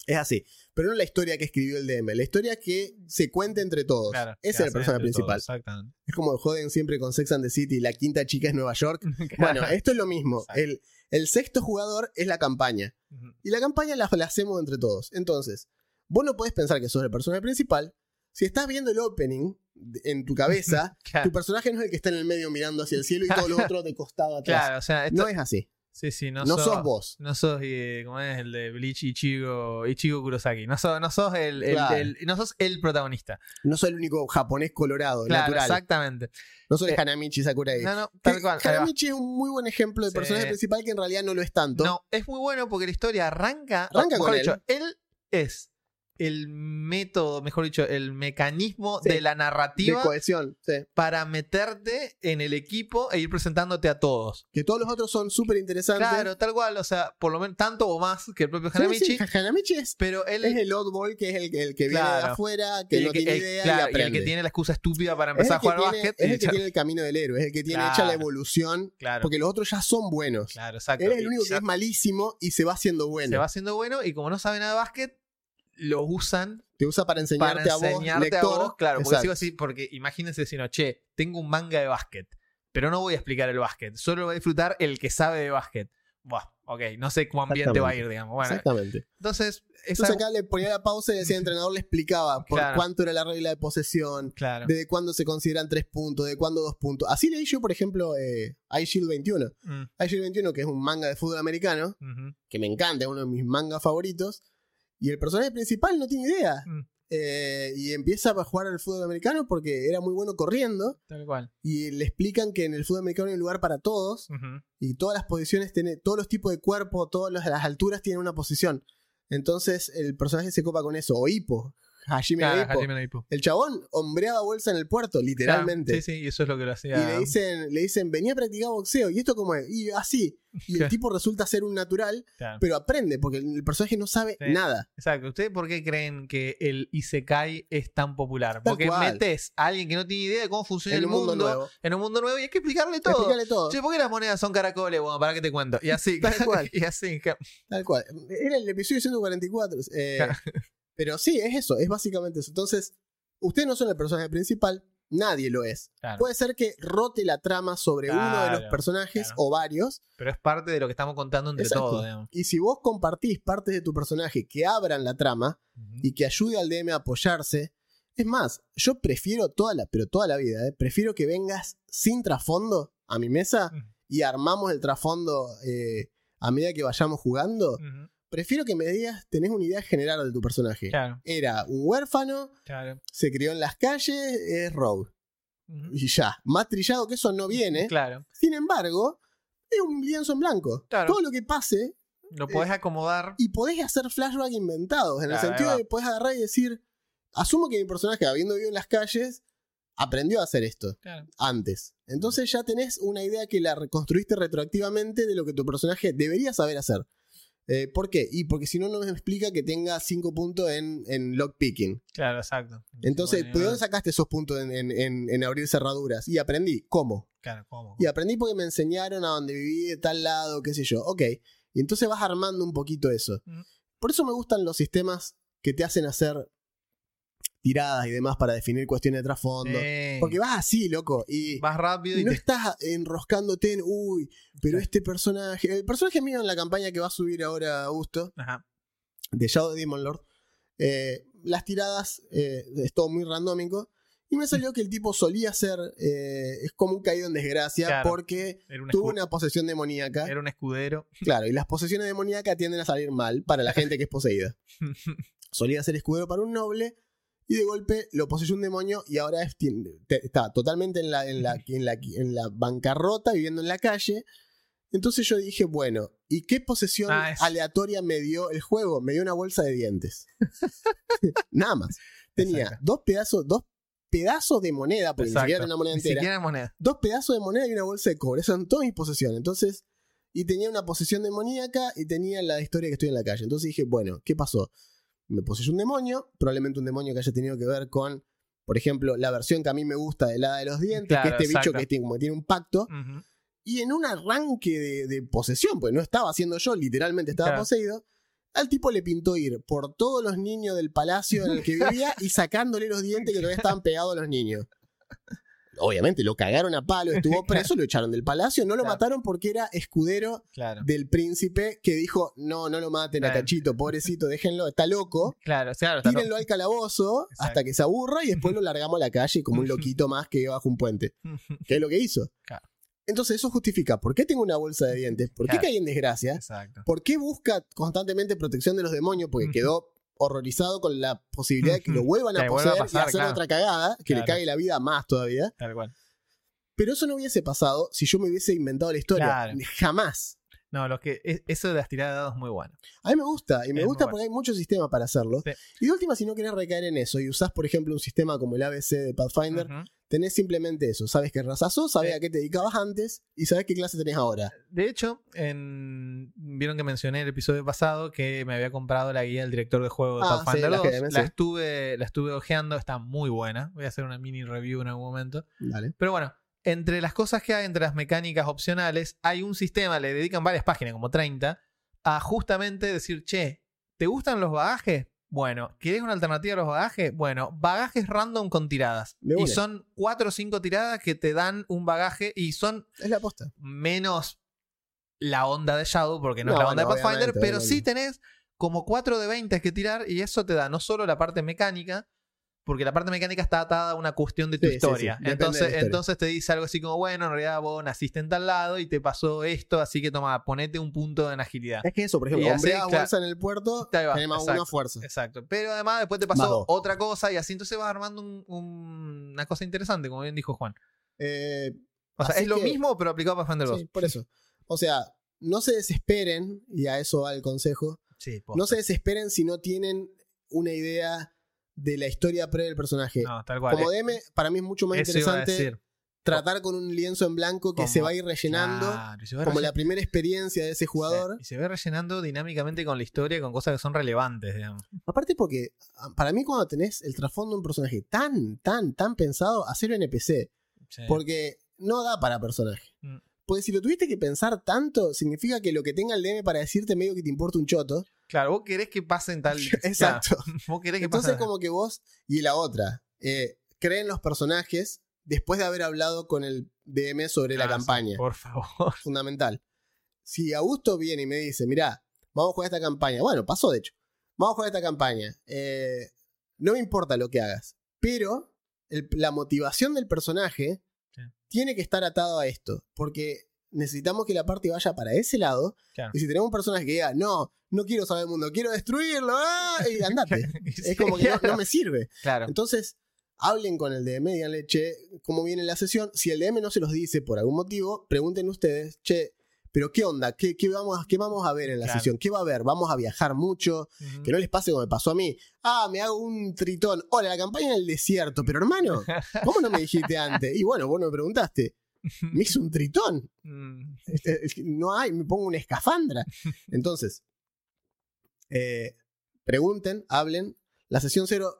Es así. Pero no la historia que escribió el DM, la historia que se cuenta entre todos. claro que es personaje entre principal. todos, Exactamente. Es como joden siempre con Sex and the City, la quinta chica es Nueva York. Bueno, esto es lo mismo. El, el sexto jugador es la campaña. Y la campaña la, la hacemos entre todos. Entonces, vos no podés pensar que sos el personaje principal. Si estás viendo el opening en tu cabeza, Claro. tu personaje no es el que está en el medio mirando hacia el cielo y todos los otros de costado atrás. Claro, o sea, esto- No es así. Sí, sí, no, No, sos, sos vos. No sos, eh, ¿cómo es? El de Bleach Ichigo, Ichigo Kurosaki. No sos, no sos el, el- Claro. el- no sos el protagonista. No soy el único japonés colorado, Claro, natural. exactamente. No soy el Eh, Hanamichi Sakurai. No, no, tal cual. Hanamichi es un muy buen ejemplo de Sí. personaje principal que en realidad no lo es tanto. No, es muy bueno porque la historia arranca. Arranca con dicho, él es el método, mejor dicho, el mecanismo Sí, de la de narrativa cohesión. sí. para meterte en el equipo e ir presentándote a todos. Que todos los otros son súper interesantes. Claro, tal cual, o sea, por lo menos tanto o más que el propio Hanamichi, sí, Hanamichi es, pero él es el oddball, que es el, el que viene de afuera, que no que- tiene el- idea claro, y y el aprende. que tiene la excusa estúpida para empezar a jugar tiene, básquet. es el que tiene el camino del héroe, es el que tiene Claro. hecha la evolución, Claro, porque los otros ya son buenos. claro, exacto. Él es el único que es malísimo y se va haciendo bueno. Se va haciendo bueno y como no sabe nada de básquet, lo usan Te usa para enseñarte, para a vos, enseñarte a vos, claro, porque Exacto. sigo así, porque imagínense si no, che, tengo un manga de básquet, pero no voy a explicar el básquet, solo lo va a disfrutar el que sabe de básquet. Buah, ok, no sé cómo ambiente va a ir, digamos. Bueno, Exactamente. entonces, esa, Entonces acá le ponía la pausa y decía el entrenador le explicaba por Claro. cuánto era la regla de posesión, claro. desde cuándo se consideran tres puntos, de cuándo dos puntos. Así leí yo, por ejemplo, eh, iShield 21. Mm, iShield 21, que es un manga de fútbol americano, que me encanta, es uno de mis mangas favoritos. Y el personaje principal no tiene idea. Mm. Eh, y empieza a jugar al fútbol americano porque era muy bueno corriendo. tal cual. Y le explican que en el fútbol americano hay un lugar para todos. Y todas las posiciones, tiene, todos los tipos de cuerpo, todas las, las alturas tienen una posición. Entonces el personaje se copa con eso. O Hippo. Hajime Claro. Hajime Ippo. El chabón hombreaba bolsa en el puerto, literalmente. Claro, sí, sí, y eso es lo que lo Y hacía. le dicen, le dicen, venía a practicar boxeo. ¿Y esto cómo es? Y así. Y el tipo resulta ser un natural, Claro. pero aprende, porque el personaje no sabe Sí. nada. Exacto. ¿Ustedes por qué creen que el Isekai es tan popular? Tal Porque cual. metes a alguien que no tiene idea de cómo funciona En el un mundo nuevo. en un mundo nuevo y hay que explicarle todo. Explícale todo. Che, ¿por qué las monedas son caracoles? Bueno, para que te cuento. Y así. Tal cual. y así. Tal cual. Era el episodio 144. eh, Claro. Pero sí, es eso, es básicamente eso. Entonces, ustedes no son el personaje principal, nadie lo es. Claro. Puede ser que rote la trama sobre uno de los personajes claro. o varios. Pero es parte de lo que estamos contando entre Exacto. todos, digamos. Y si vos compartís partes de tu personaje que abran la trama y que ayude al DM a apoyarse, es más, yo prefiero toda la, pero toda la vida, ¿eh? prefiero que vengas sin trasfondo a mi mesa y armamos el trasfondo eh, a medida que vayamos jugando. Prefiero que me digas, tenés una idea general de tu personaje. Claro, Era un huérfano, claro. se crió en las calles, es rogue. Y ya, más trillado que eso no viene. Claro. Sin embargo, es un lienzo en blanco. Claro. Todo lo que pase, Lo podés acomodar. y podés hacer flashback inventados, en el sentido de que podés agarrar y decir, asumo que mi personaje, habiendo vivido en las calles, aprendió a hacer esto Claro. antes. Entonces ya tenés una idea que la reconstruiste retroactivamente de lo que tu personaje debería saber hacer. Eh, ¿Por qué? Y porque si no, no me explica que tenga 5 puntos en, en lockpicking. Claro, exacto. Entonces, ¿de dónde sacaste esos puntos en, en- en- en abrir cerraduras? Y aprendí. ¿Cómo? Claro, ¿cómo? Y aprendí porque me enseñaron a dónde viví, de tal lado, qué sé yo. Ok. Y entonces vas armando un poquito eso. Ujú. Por eso me gustan los sistemas que te hacen hacer tiradas y demás para definir cuestiones de trasfondo. Sí. Porque vas así, loco. Y, vas rápido y y no te- estás enroscándote en, uy, pero este personaje. El personaje mío en la campaña que va a subir ahora Augusto, Ajá. de Shadow Demon Lord, eh, las tiradas eh, es todo muy randómico. Y me salió que el tipo solía ser. eh, es como un caído en desgracia Claro. porque un, tuvo una posesión demoníaca. era un escudero. Claro, y las posesiones demoníacas tienden a salir mal para la gente que es poseída. Solía ser escudero para un noble. Y de golpe lo poseyó un demonio y ahora es- está totalmente en la, en, la, en, la, en la bancarrota, viviendo en la calle. Entonces yo dije, bueno, ¿y qué posesión Ah, es- aleatoria me dio el juego? Me dio una bolsa de dientes. Nada más. Tenía Exacto. dos pedazos, dos pedazos de moneda, porque ni siquiera Exacto. era una moneda Ni entera siquiera moneda. dos pedazos de moneda y una bolsa de cobre. Esas son todas mis posesiones. Entonces, y tenía una posesión demoníaca y tenía la historia que estoy en la calle. Entonces dije, bueno, ¿qué pasó? Me poseyó un demonio, probablemente un demonio que haya tenido que ver con, por ejemplo, la versión que a mí me gusta de la de los dientes, Claro, que este bicho que tiene, como que tiene un pacto. Y en un arranque de, de posesión, pues no estaba haciendo yo, literalmente estaba Claro. poseído. Al tipo le pintó ir por todos los niños del palacio en el que vivía y sacándole los dientes que todavía estaban pegados a los niños. Obviamente lo cagaron a palo, estuvo preso, lo echaron del palacio, no lo Claro. mataron porque era escudero Claro. del príncipe que dijo, no, no lo maten a. Cachito, pobrecito, déjenlo, está loco, Claro, claro. está tírenlo al calabozo Exacto. hasta que se aburra y después lo largamos a la calle como un loquito más que bajo un puente. ¿Qué es lo que hizo? Claro. Entonces eso justifica por qué tengo una bolsa de dientes, por qué caí en desgracia, Exacto. por qué busca constantemente protección de los demonios, porque quedó horrorizado con la posibilidad de que lo vuelvan a poseer pasar, y hacer claro. otra cagada, que le cague la vida más todavía. Tal cual. Pero eso no hubiese pasado si yo me hubiese inventado la historia. Claro. Jamás. No, los que, es- eso de las tiradas de dados es muy bueno. A mí me gusta, y me Es gusta porque hay muchos sistemas para hacerlo. Sí. Y de última, si no querés recaer en eso y usás, por ejemplo, un sistema como el ABC de Pathfinder. Tenés simplemente eso. Sabes qué raza sos, sabes Sí. a qué te dedicabas antes y sabes qué clase tenés ahora. De hecho, en- vieron que mencioné el episodio pasado que me había comprado la guía del director de juego de Ah, Pathfinder sí, la 2. GM, la, sí. estuve, la estuve ojeando, está muy buena. Voy a hacer una mini review en algún momento. Dale. Pero bueno, entre las cosas que hay, entre las mecánicas opcionales, hay un sistema, le dedican varias páginas, como 30, a justamente decir, che, ¿te gustan los bagajes? Bueno, ¿quieres una alternativa a los bagajes? Bueno, bagajes random con tiradas. Y son cuatro o cinco tiradas que te dan un bagaje y son Es la menos la onda de Shadow, porque no, No, es la onda de Pathfinder, pero obviamente. sí tenés como 4 de 20 que tirar y eso te da no solo la parte mecánica, porque la parte mecánica está atada a una cuestión de tu Sí, historia. sí, entonces, historia. entonces te dice algo así como, bueno, en realidad vos naciste en tal lado y te pasó esto, así que toma, ponete un punto en agilidad. Es que eso, por ejemplo, hombreás claro. bolsa en el puerto, tenés más una fuerza. Exacto. Pero además después te pasó otra cosa y así entonces vas armando un- un- una cosa interesante, como bien dijo Juan. Eh, O sea, es lo mismo, pero aplicado para 2. sí, por eso. O sea, no se desesperen, y a eso va el consejo, Sí, no se desesperen si no tienen una idea de la historia pre del personaje. No, tal cual. Como DM, para mí es mucho más Eso interesante tratar con un lienzo en blanco que se va a ir rellenando, Claro, va como rellen- la primera experiencia de ese jugador. Y se ve rellenando dinámicamente con la historia, con cosas que son relevantes, digamos. Aparte porque ah, para mí cuando tenés el trasfondo de un personaje tan, tan, tan pensado, hacerlo NPC, Sí. porque no da para personaje. Mm. Porque si lo tuviste que pensar tanto, significa que lo que tenga el DM para decirte medio que te importa un choto. Claro, vos querés que pasen tal. Exacto. Claro, vos querés que Entonces pasen. como que vos y la otra, eh, creen los personajes después de haber hablado con el DM sobre la Ah, campaña. por favor. Fundamental. Si Augusto viene y me dice, mirá, vamos a jugar esta campaña. Bueno, pasó de hecho. Vamos a jugar esta campaña. Eh, no me importa lo que hagas. Pero el- la motivación del personaje Sí. tiene que estar atado a esto. Porque necesitamos que la parte vaya para ese lado. Claro. Y si tenemos un personaje que diga, no, no quiero saber el mundo, quiero destruirlo, ¡ah! y andate. es como que no, no me sirve. Claro. Entonces, hablen con el DM, díganle, che, ¿cómo viene la sesión? Si el DM no se los dice por algún motivo, pregunten ustedes, che, pero ¿qué onda? ¿Qué, qué vamos, qué vamos a ver en la Claro. sesión? ¿Qué va a haber? ¿Vamos a viajar mucho? Que no les pase como me pasó a mí. Ah, me hago un tritón. Hola, la campaña en el desierto. Pero hermano, ¿cómo no me dijiste antes? Y bueno, vos no me preguntaste. Me hice un tritón. Mm, Este, es No hay, me pongo una escafandra. Entonces, eh, pregunten, hablen. La sesión cero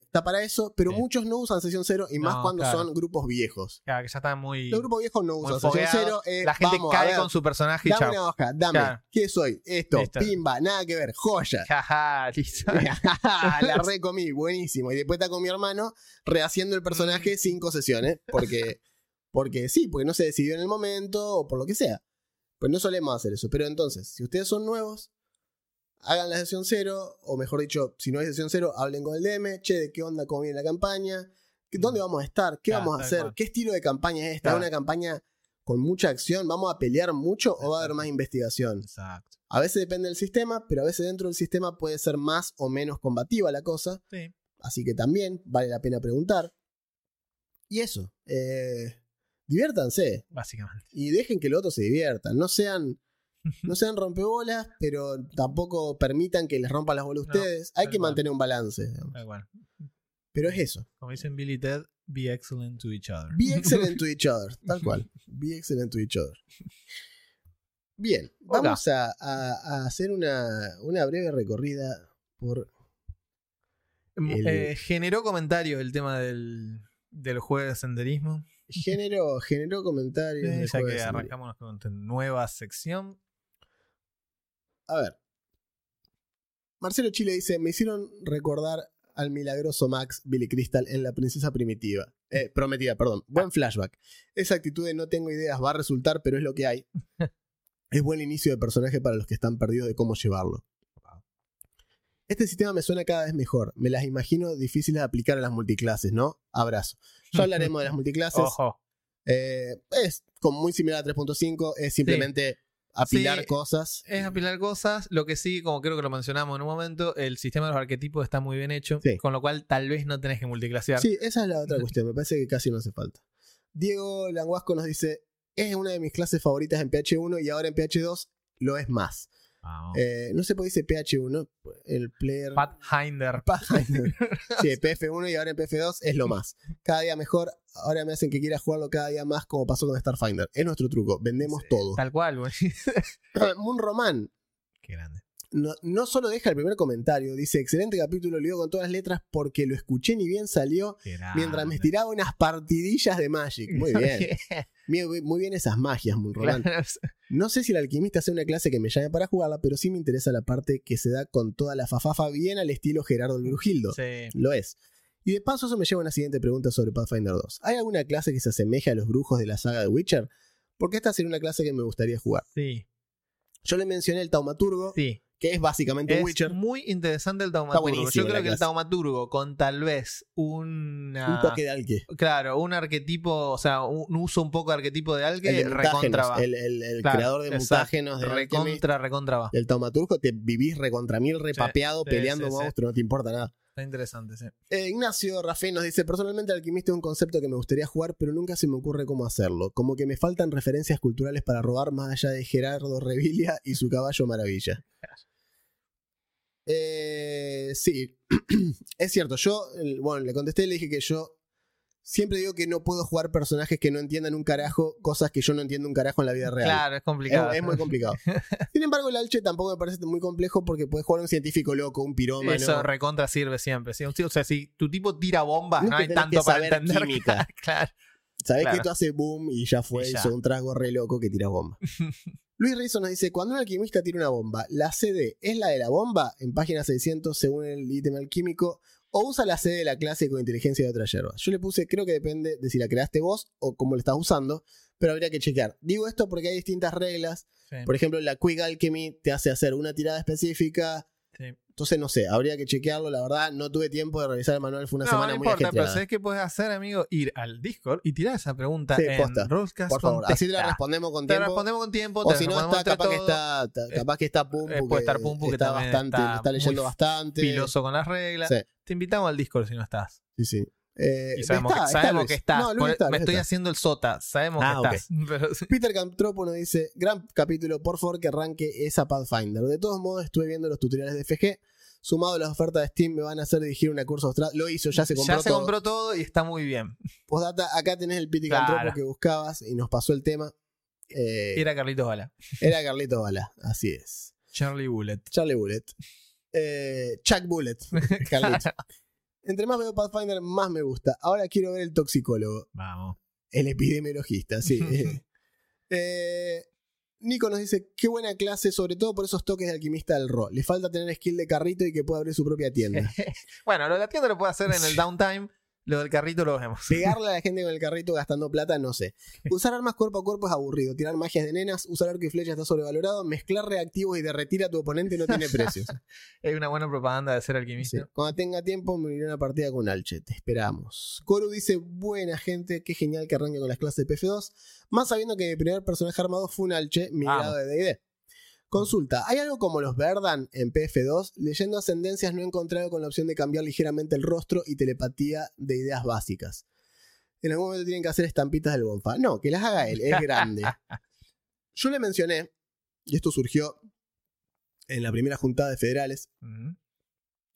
está para eso, pero Sí. muchos no usan sesión cero y más cuando claro. son grupos viejos. claro, que ya está muy. Los grupos viejos no usan sesión cero. eh, la gente vamos, cae ver, con su personaje y Dame chao. una hoja, dame. Claro. ¿Qué soy? Esto, Listo. pimba, nada que ver, joya. Jaja, la recomí, buenísimo. Y después está con mi hermano rehaciendo el Mm. personaje cinco sesiones. Porque, porque sí, porque no se decidió en el momento o por lo que sea. Pues no solemos hacer eso. Pero entonces, si ustedes son nuevos, hagan la sesión cero. O mejor dicho, si no hay sesión cero, hablen con el DM. Che, ¿de qué onda? ¿Cómo viene la campaña? ¿Qué- ¿Dónde vamos a estar? ¿Qué Claro, vamos a Mm. hacer? cual. ¿Qué estilo de campaña es esta? Claro. ¿Una campaña con mucha acción? ¿Vamos a pelear mucho o va a haber más investigación? Exacto. A veces depende del sistema, pero a veces dentro del sistema puede ser más o menos combativa la cosa. Sí. Así que también vale la pena preguntar. Y eso, eh, diviértanse Básicamente. y dejen que los otros se diviertan. No sean, no sean rompebolas, pero tampoco permitan que les rompan las bolas a ustedes. Hay que cual. mantener un balance. cual. Pero es eso. Como dicen Billy Ted, be excellent to each other. Be excellent to each other. Tal cual. Be excellent to each other. Bien, vamos a, a- a hacer una, una breve recorrida por El- Eh, generó comentario el tema del, del juego de senderismo. Género, generó comentarios. Ya que arrancamos con nueva sección. A ver. Marcelo Chile dice: Me hicieron recordar al milagroso Max Billy Crystal en La Princesa Primitiva. Eh, prometida, perdón. Buen flashback. Esa actitud de no tengo ideas va a resultar, pero es lo que hay. es buen inicio de personaje para los que están perdidos de cómo llevarlo. Este sistema me suena cada vez mejor. Me las imagino difíciles de aplicar a las multiclases, ¿no? Abrazo. Ya hablaremos de las multiclases. Ojo. Eh, es como muy similar a 3.5, es simplemente apilar Sí. cosas. Es apilar cosas, lo que sí, como creo que lo mencionamos en un momento, el sistema de los arquetipos está muy bien hecho, Sí. con lo cual tal vez no tenés que multiclasear. Sí, esa es la otra cuestión. Me parece que casi no hace falta. Diego Languasco nos dice: Es una de mis clases favoritas en PH1 y ahora en PH2 lo es más. Vamos. Eh, no sé por qué dice PH1, el player. Pathfinder. Pathfinder. sí, PF1 y ahora en PF2 es lo más. Cada día mejor. Ahora me hacen que quiera jugarlo cada día más, como pasó con Starfinder. Es nuestro truco. Vendemos todo. Tal cual, güey. Moon Roman Qué grande. No, no solo deja el primer comentario, dice: Excelente capítulo, lo digo con todas las letras porque lo escuché ni bien salió mientras me estiraba unas partidillas de Magic. Muy bien. Muy, muy bien esas magias, Roman. Claro. No sé si el alquimista sea una clase que me llame para jugarla, pero sí me interesa la parte que se da con toda la fafafa bien al estilo Gerardo el Brujildo. Sí. Lo es. Y de paso eso me lleva a una siguiente pregunta sobre Pathfinder 2. ¿Hay alguna clase que se asemeje a los brujos de la saga de Witcher? Porque esta sería una clase que me gustaría jugar. Sí. Yo le mencioné el Taumaturgo, Sí. Que es básicamente Es Witcher. muy interesante el taumaturgo. Yo creo que el taumaturgo con tal vez una... Un toque de alque. Claro, un arquetipo, o sea, un uso un poco de arquetipo de El algo de recontra el, el- el Claro, creador de exacto. mutágenos de. Recontra, recontra va. El Taumaturgo te vivís recontra mil repapeado sí, peleando sí, sí. monstruos, no te importa nada. Está interesante, sí. Eh, Ignacio Rafael nos dice, personalmente el alquimista es un concepto que me gustaría jugar, pero nunca se me ocurre cómo hacerlo. Como que me faltan referencias culturales para robar más allá de Gerardo Revilia y su caballo maravilla. Eh, sí, es cierto, yo, bueno, le contesté y le dije que yo siempre digo que no puedo jugar personajes que no entiendan un carajo, cosas que yo no entiendo un carajo en la vida real. Claro, es complicado. es muy complicado. Sin embargo, el Alche tampoco me parece muy complejo porque puedes jugar un científico loco, un pirómano. Eso recontra sirve siempre. ¿sí? O sea, si tu tipo tira bombas, No hay tanto para saber entender. química. claro. Sabés Claro. que esto hace boom y ya fue, Y ya. hizo un trago re loco que tira bomba. Luis Rizzo nos dice, cuando un alquimista tira una bomba, ¿la CD es la de la bomba? En página 600 según el ítem alquímico, o usa la CD de la clase con inteligencia de otra hierba. Yo le puse, creo que depende de si la creaste vos o cómo la estás usando, pero habría que chequear. Digo esto porque hay distintas reglas. Sí, Por ejemplo, la Quick Alchemy te hace hacer una tirada específica. Sí. Entonces, no sé, habría que chequearlo. La verdad, no tuve tiempo de revisar el manual, fue una no, semana no muy importa, pero. ¿sabes qué puedes hacer, amigo? Ir al Discord y tirar esa pregunta Sí, en Por favor, así te la respondemos con Te tiempo. respondemos con tiempo. O si no está, capaz que está, ta- capaz que está Pumpu, Eh, puede estar Pumpu, que está bastante, está está leyendo bastante. Filoso con las reglas. Sí, Te invitamos al Discord si no estás. sí, sí. Eh, Y sabemos, está, que, está sabemos que estás. No, Por- está, me estoy está. haciendo el sota. Sabemos Ah, que ok. estás. Pero sí. Peter Camtropo nos dice, gran capítulo, por favor que arranque esa Pathfinder. De todos modos, estuve viendo los tutoriales de FG. Sumado a las ofertas de Steam, me van a hacer dirigir una curso austral. Lo hizo, ya se compró ya se todo. compró todo y está muy bien. Postdata, acá tenés el Piti Claro. Camtropo que buscabas y nos pasó el tema. Eh, era, Era Carlitos Bala. Carlito Bala, así es. Charlie Bullet. Charlie Bullet. Eh, Chuck Bullet. Carlito. Entre más veo Pathfinder, más me gusta. Ahora quiero ver el toxicólogo. Vamos. El epidemiologista, sí. Eh, Nico nos dice, qué buena clase, sobre todo por esos toques de alquimista del rol. Le falta tener skill de carrito y que pueda abrir su propia tienda. Bueno, lo de la tienda lo puede hacer en el downtime. Lo del carrito lo vemos. Pegarle a la gente con el carrito gastando plata, no sé. Usar armas cuerpo a cuerpo es aburrido. Tirar magias de nenas, usar arco y flecha está sobrevalorado. Mezclar reactivos y derretir a tu oponente no tiene precios. Es una buena propaganda de ser Sí. alquimista. Cuando tenga tiempo me uniré a una partida con Alche. Te esperamos. Koru dice, buena gente, qué genial que arranque con las clases de PF2. Más sabiendo que mi primer personaje armado fue un Alche, mi Vamos. grado de D&D. Consulta, ¿hay algo como los Verdan en PF2? Leyendo Ascendencias no he encontrado con la opción de cambiar ligeramente el rostro y telepatía de ideas básicas. En algún momento tienen que hacer estampitas del Bonfa. No, que las haga él, es grande. Yo le mencioné, y esto surgió en la primera juntada de federales, Ujú.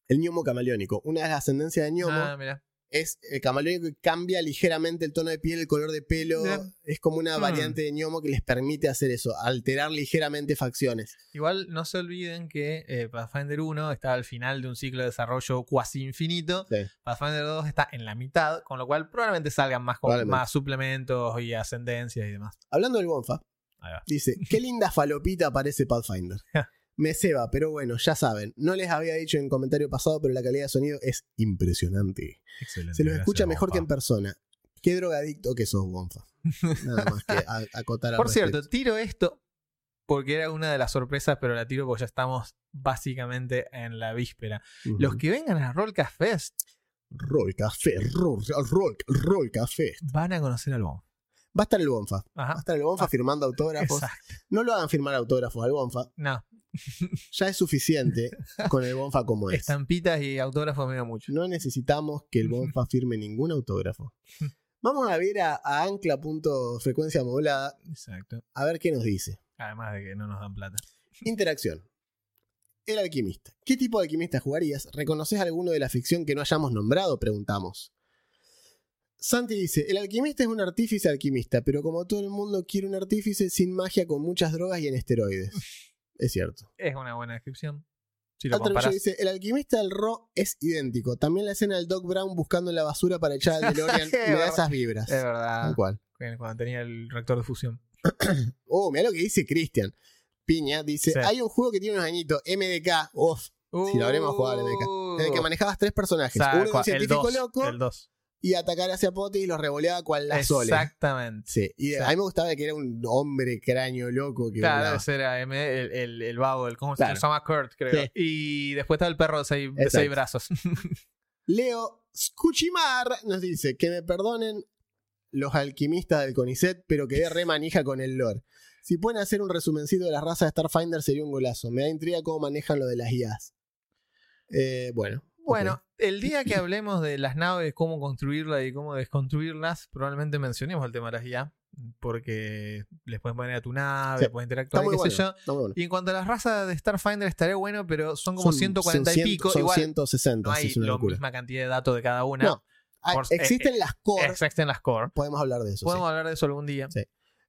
el gnomo camaleónico. Una de las ascendencias de gnomo Ah, mira. Es el camaleónico que cambia ligeramente el tono de piel, el color de pelo. Es como una Hmm. variante de gnomo que les permite hacer eso, alterar ligeramente facciones. Igual no se olviden que eh, Pathfinder 1 está al final de un ciclo de desarrollo cuasi infinito. Sí. Pathfinder 2 está en la mitad, con lo cual probablemente salgan más, más suplementos y ascendencias y demás. Hablando del Bonfa, dice: Qué linda falopita parece Pathfinder. Me ceba, pero bueno, ya saben. No les había dicho en comentario pasado, pero la calidad de sonido es impresionante. Excelente. Se los escucha mejor que en Bonfa. persona. Qué drogadicto que sos, Bonfa. Nada más que a- acotar Por cierto, tiro esto porque era una de las sorpresas, pero la tiro porque ya estamos básicamente en la víspera. Los que vengan a Rollcast Fest Roll Café, Roll, Roll, Roll Café. van a conocer al Bonf. Va a estar el Bonfa. Va a estar el Bonfa firmando autógrafos. Exacto. No lo hagan firmar autógrafos al Bonfa. No, Ya es suficiente con el Bonfa como es. estampitas y autógrafos me da mucho. No necesitamos que el Bonfa firme ningún autógrafo. Vamos a ver a, a ancla.frecuencia modulada Exacto. a ver qué nos dice. Además de que no nos dan plata. Interacción. El alquimista. ¿Qué tipo de alquimista jugarías? ¿Reconoces alguno de la ficción que no hayamos nombrado? Preguntamos. Santi dice, el alquimista es un artífice alquimista, pero como todo el mundo quiere un artífice sin magia con muchas drogas y en esteroides. Es cierto. Es una buena descripción. Si lo dice, el alquimista del Ro es idéntico. También la escena del Doc Brown buscando en la basura para echar al DeLorean me da esas vibras. Es verdad. Tal cual. Cuando tenía el reactor de fusión. Oh, mira lo que dice Cristian. Piña dice, Sí. hay un juego que tiene unos añitos, MDK, uf, Si lo habremos jugado al MDK. en el que manejabas tres personajes. Uh. Saco, Uno un el científico 2, loco El 2. Y atacar hacia Pote y los revoleaba cual la Sole. Exactamente. Sí, y a mí me gustaba que era un hombre cráneo loco que Claro, ese era el, el, el vago, el, ¿cómo Claro. se llama? Kurt, creo. Sí. Y después está el perro de seis, de seis brazos. Leo Scuchimar nos dice que me perdonen los alquimistas del CONICET, pero quedé re manija con el lore. Si pueden hacer un resumencito de las razas de Starfinder sería un golazo. Me da intriga cómo manejan lo de las IAs. Eh, bueno. Bueno, el día que hablemos de las naves, cómo construirlas y cómo desconstruirlas, probablemente mencionemos el tema de las IA, porque les puedes poner a tu nave, Sí. puedes interactuar, qué bueno. sé yo. está muy bueno. Y en cuanto a las razas de Starfinder, estaría bueno, pero son como Son- 140 son y pico. Son Igual 160, no hay es una la misma cantidad de datos de cada una. No. Por- existen eh, las core. Existen las core. Podemos hablar de eso. Podemos sí. hablar de eso algún día. Sí.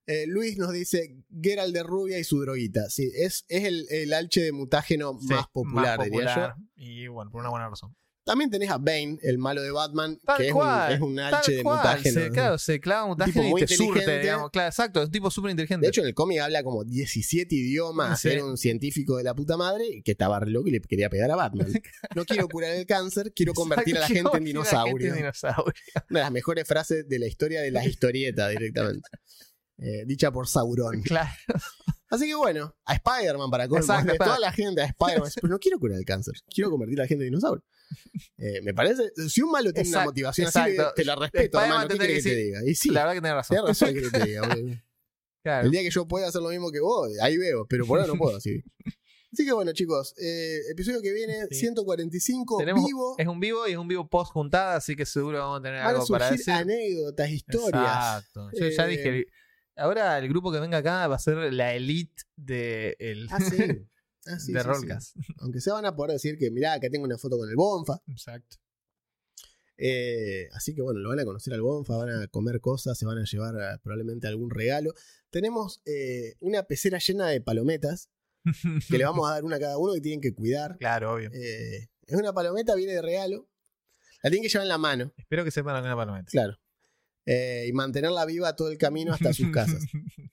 Eh, Luis nos dice Geralt de Rubia y su droguita. Sí, es, es el, el alche de mutágeno Sí, más popular, diría yo. popular, Y bueno, por una buena razón. También tenés a Bane, el malo de Batman, Tal que es un, es un alche de cual, mutágeno. Se, claro, se clava mutágeno y te surte, digamos. Claro, exacto, es un tipo súper inteligente. De hecho, en el cómic habla como 17 idiomas, Sí. era un científico de la puta madre que estaba re loco y le quería pegar a Batman. No quiero curar el cáncer, quiero convertir a la gente en gente dinosaurio. en dinosaurio. Una de las mejores frases de la historia de las historietas directamente. Eh, dicha por Sauron. Claro. Así que bueno, a Spider-Man para colmo. Exacto, para- toda la gente a Spider-Man. Pero no quiero curar el cáncer, quiero convertir a la gente en dinosaurio. Eh, me parece, si un malo tiene una Exacto, motivación así, exacto. te la respeto, hermano. ¿Qué que te diga? Y sí, La verdad que tenés razón. tenés razón que te diga. Claro. El día que yo pueda hacer lo mismo que vos, ahí veo, pero por ahora no puedo así. Así que bueno, chicos, eh, episodio que viene, Sí. 145, Tenemos- vivo. Es un vivo y es un vivo post juntada, así que seguro vamos a tener Van a algo para surgir decir. anécdotas, historias. Exacto. Yo ya dije, ahora el grupo que venga acá va a ser la elite de, el, Ah, sí. Ah, sí, de sí, Rollcast. Aunque se van a poder decir que, mirá, acá tengo una foto con el Bonfa. Exacto. Eh, así que bueno, lo van a conocer al Bonfa, van a comer cosas, se van a llevar a- probablemente algún regalo. Tenemos eh, una pecera llena de palometas que le vamos a dar una a cada uno que tienen que cuidar. Claro, obvio. Eh, es una palometa, viene de regalo. La tienen que llevar en la mano, Espero que sepan alguna palometa. claro. Eh, y mantenerla viva todo el camino hasta sus casas.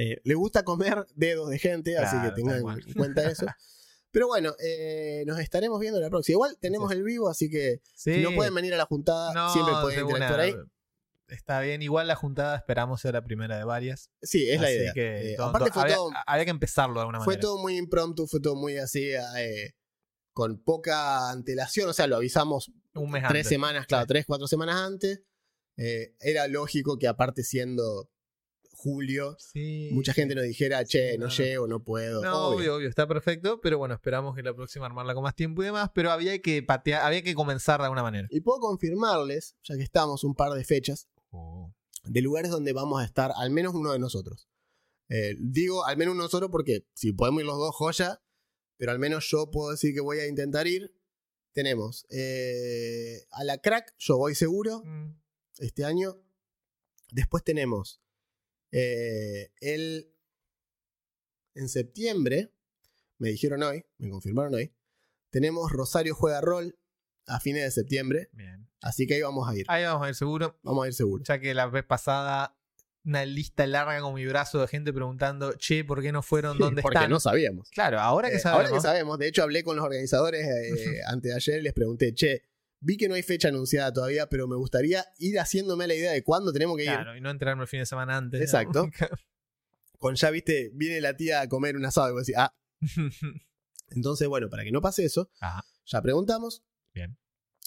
Eh, le gusta comer dedos de gente, así Claro, que tengan en cuenta eso. Pero bueno, eh, nos estaremos viendo la próxima. Igual tenemos el vivo, así que Sí. si no pueden venir a la juntada, No, siempre pueden de interactuar ahí. Está bien, igual la juntada esperamos sea la primera de varias. Sí, es la Así idea. que Eh, todo- aparte todo- fue había, todo, había que empezarlo de alguna fue manera. todo muy impromptu, fue todo muy así, eh, con poca antelación. O sea, lo avisamos un mes tres antes. semanas, claro, Sí. tres, cuatro semanas antes. Eh, era lógico que aparte siendo julio, Sí. mucha gente nos dijera, che, Sí, no, no. llego, no puedo. No, Obvio. obvio. obvio, está perfecto, pero bueno, esperamos que la próxima armarla con más tiempo y demás, pero había que patear, había que comenzar de alguna manera. Y puedo confirmarles, ya que estamos un par de fechas, Oh. de lugares donde vamos a estar, al menos uno de nosotros. Eh, digo al menos uno nosotros porque si podemos ir los dos, joya, pero al menos yo puedo decir que voy a intentar ir. Tenemos eh, a la crack, yo voy seguro Mm. Este año. Después tenemos eh, el. En septiembre, me dijeron hoy, me confirmaron hoy. Tenemos Rosario Juega Rol a fines de septiembre. Bien. Así que ahí vamos a ir. Ahí vamos a ir seguro, Vamos a ir seguro. ya que la vez pasada una lista larga con mi brazo de gente preguntando, che, ¿por qué no fueron Porque están? no sabíamos. Claro, ahora que Eh, sabemos. ahora que sabemos, de hecho hablé con los organizadores eh, antes de ayer y les pregunté, che, vi que no hay fecha anunciada todavía, pero me gustaría ir haciéndome la idea de cuándo tenemos que ir. Claro, y no enterarme el fin de semana antes. Exacto. Con ya, viste, viene la tía a comer un asado y vos decís, ah, entonces bueno, para que no pase eso, Ajá. ya preguntamos. Bien.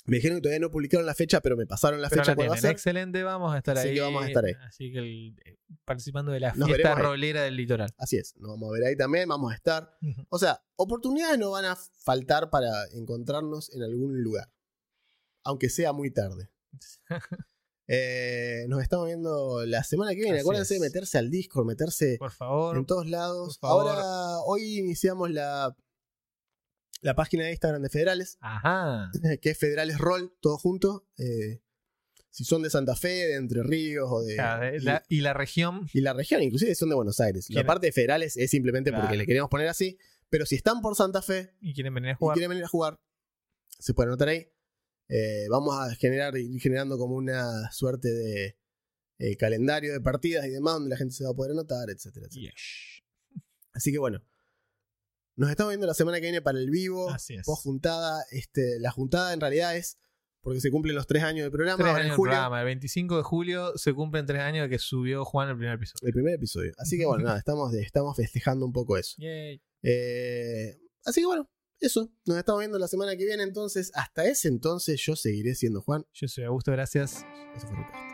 Me dijeron que todavía no publicaron la fecha, pero me pasaron la Pero fecha la cuando va a tienen. ser. Excelente, vamos a estar Así ahí. que vamos a estar ahí. Así que el- eh, participando de la Nos fiesta ahí. rolera del litoral. Así es, nos vamos a ver ahí también, vamos a estar. O sea, oportunidades no van a faltar para encontrarnos en algún lugar. Aunque sea muy tarde. Eh, nos estamos viendo la semana que viene. Así Acuérdense es. de meterse al Discord, meterse Por favor. en todos lados. por favor. Ahora, hoy iniciamos la, la página de Instagram de Federales, Ajá. que es Federales Roll, todo junto. Eh, si son de Santa Fe, de Entre Ríos o de... Y- la- y la región. y la región, inclusive son de Buenos Aires. La Quieren- parte de federales es simplemente porque le queremos poner así. Pero si están por Santa Fe Y quieren venir a y jugar. quieren venir a jugar, se pueden anotar ahí. Eh, vamos a generar, ir generando como una suerte de eh, calendario de partidas y demás, donde la gente se va a poder anotar, etcétera, etcétera. Yes. Así que bueno. Nos estamos viendo la semana que viene para el vivo. Así es. Post juntada. Este, la juntada en realidad es porque se cumplen los tres años del programa. Tres ahora años en del julio. programa. El 25 de julio se cumplen tres años de que subió Juan el primer episodio. El primer episodio. Así que bueno, nada, estamos, estamos festejando un poco eso. Yay. Eh, así que bueno, eso. Nos estamos viendo la semana que viene. Entonces, hasta ese entonces yo seguiré siendo Juan. Yo soy Augusto, gracias. Eso fue Recast.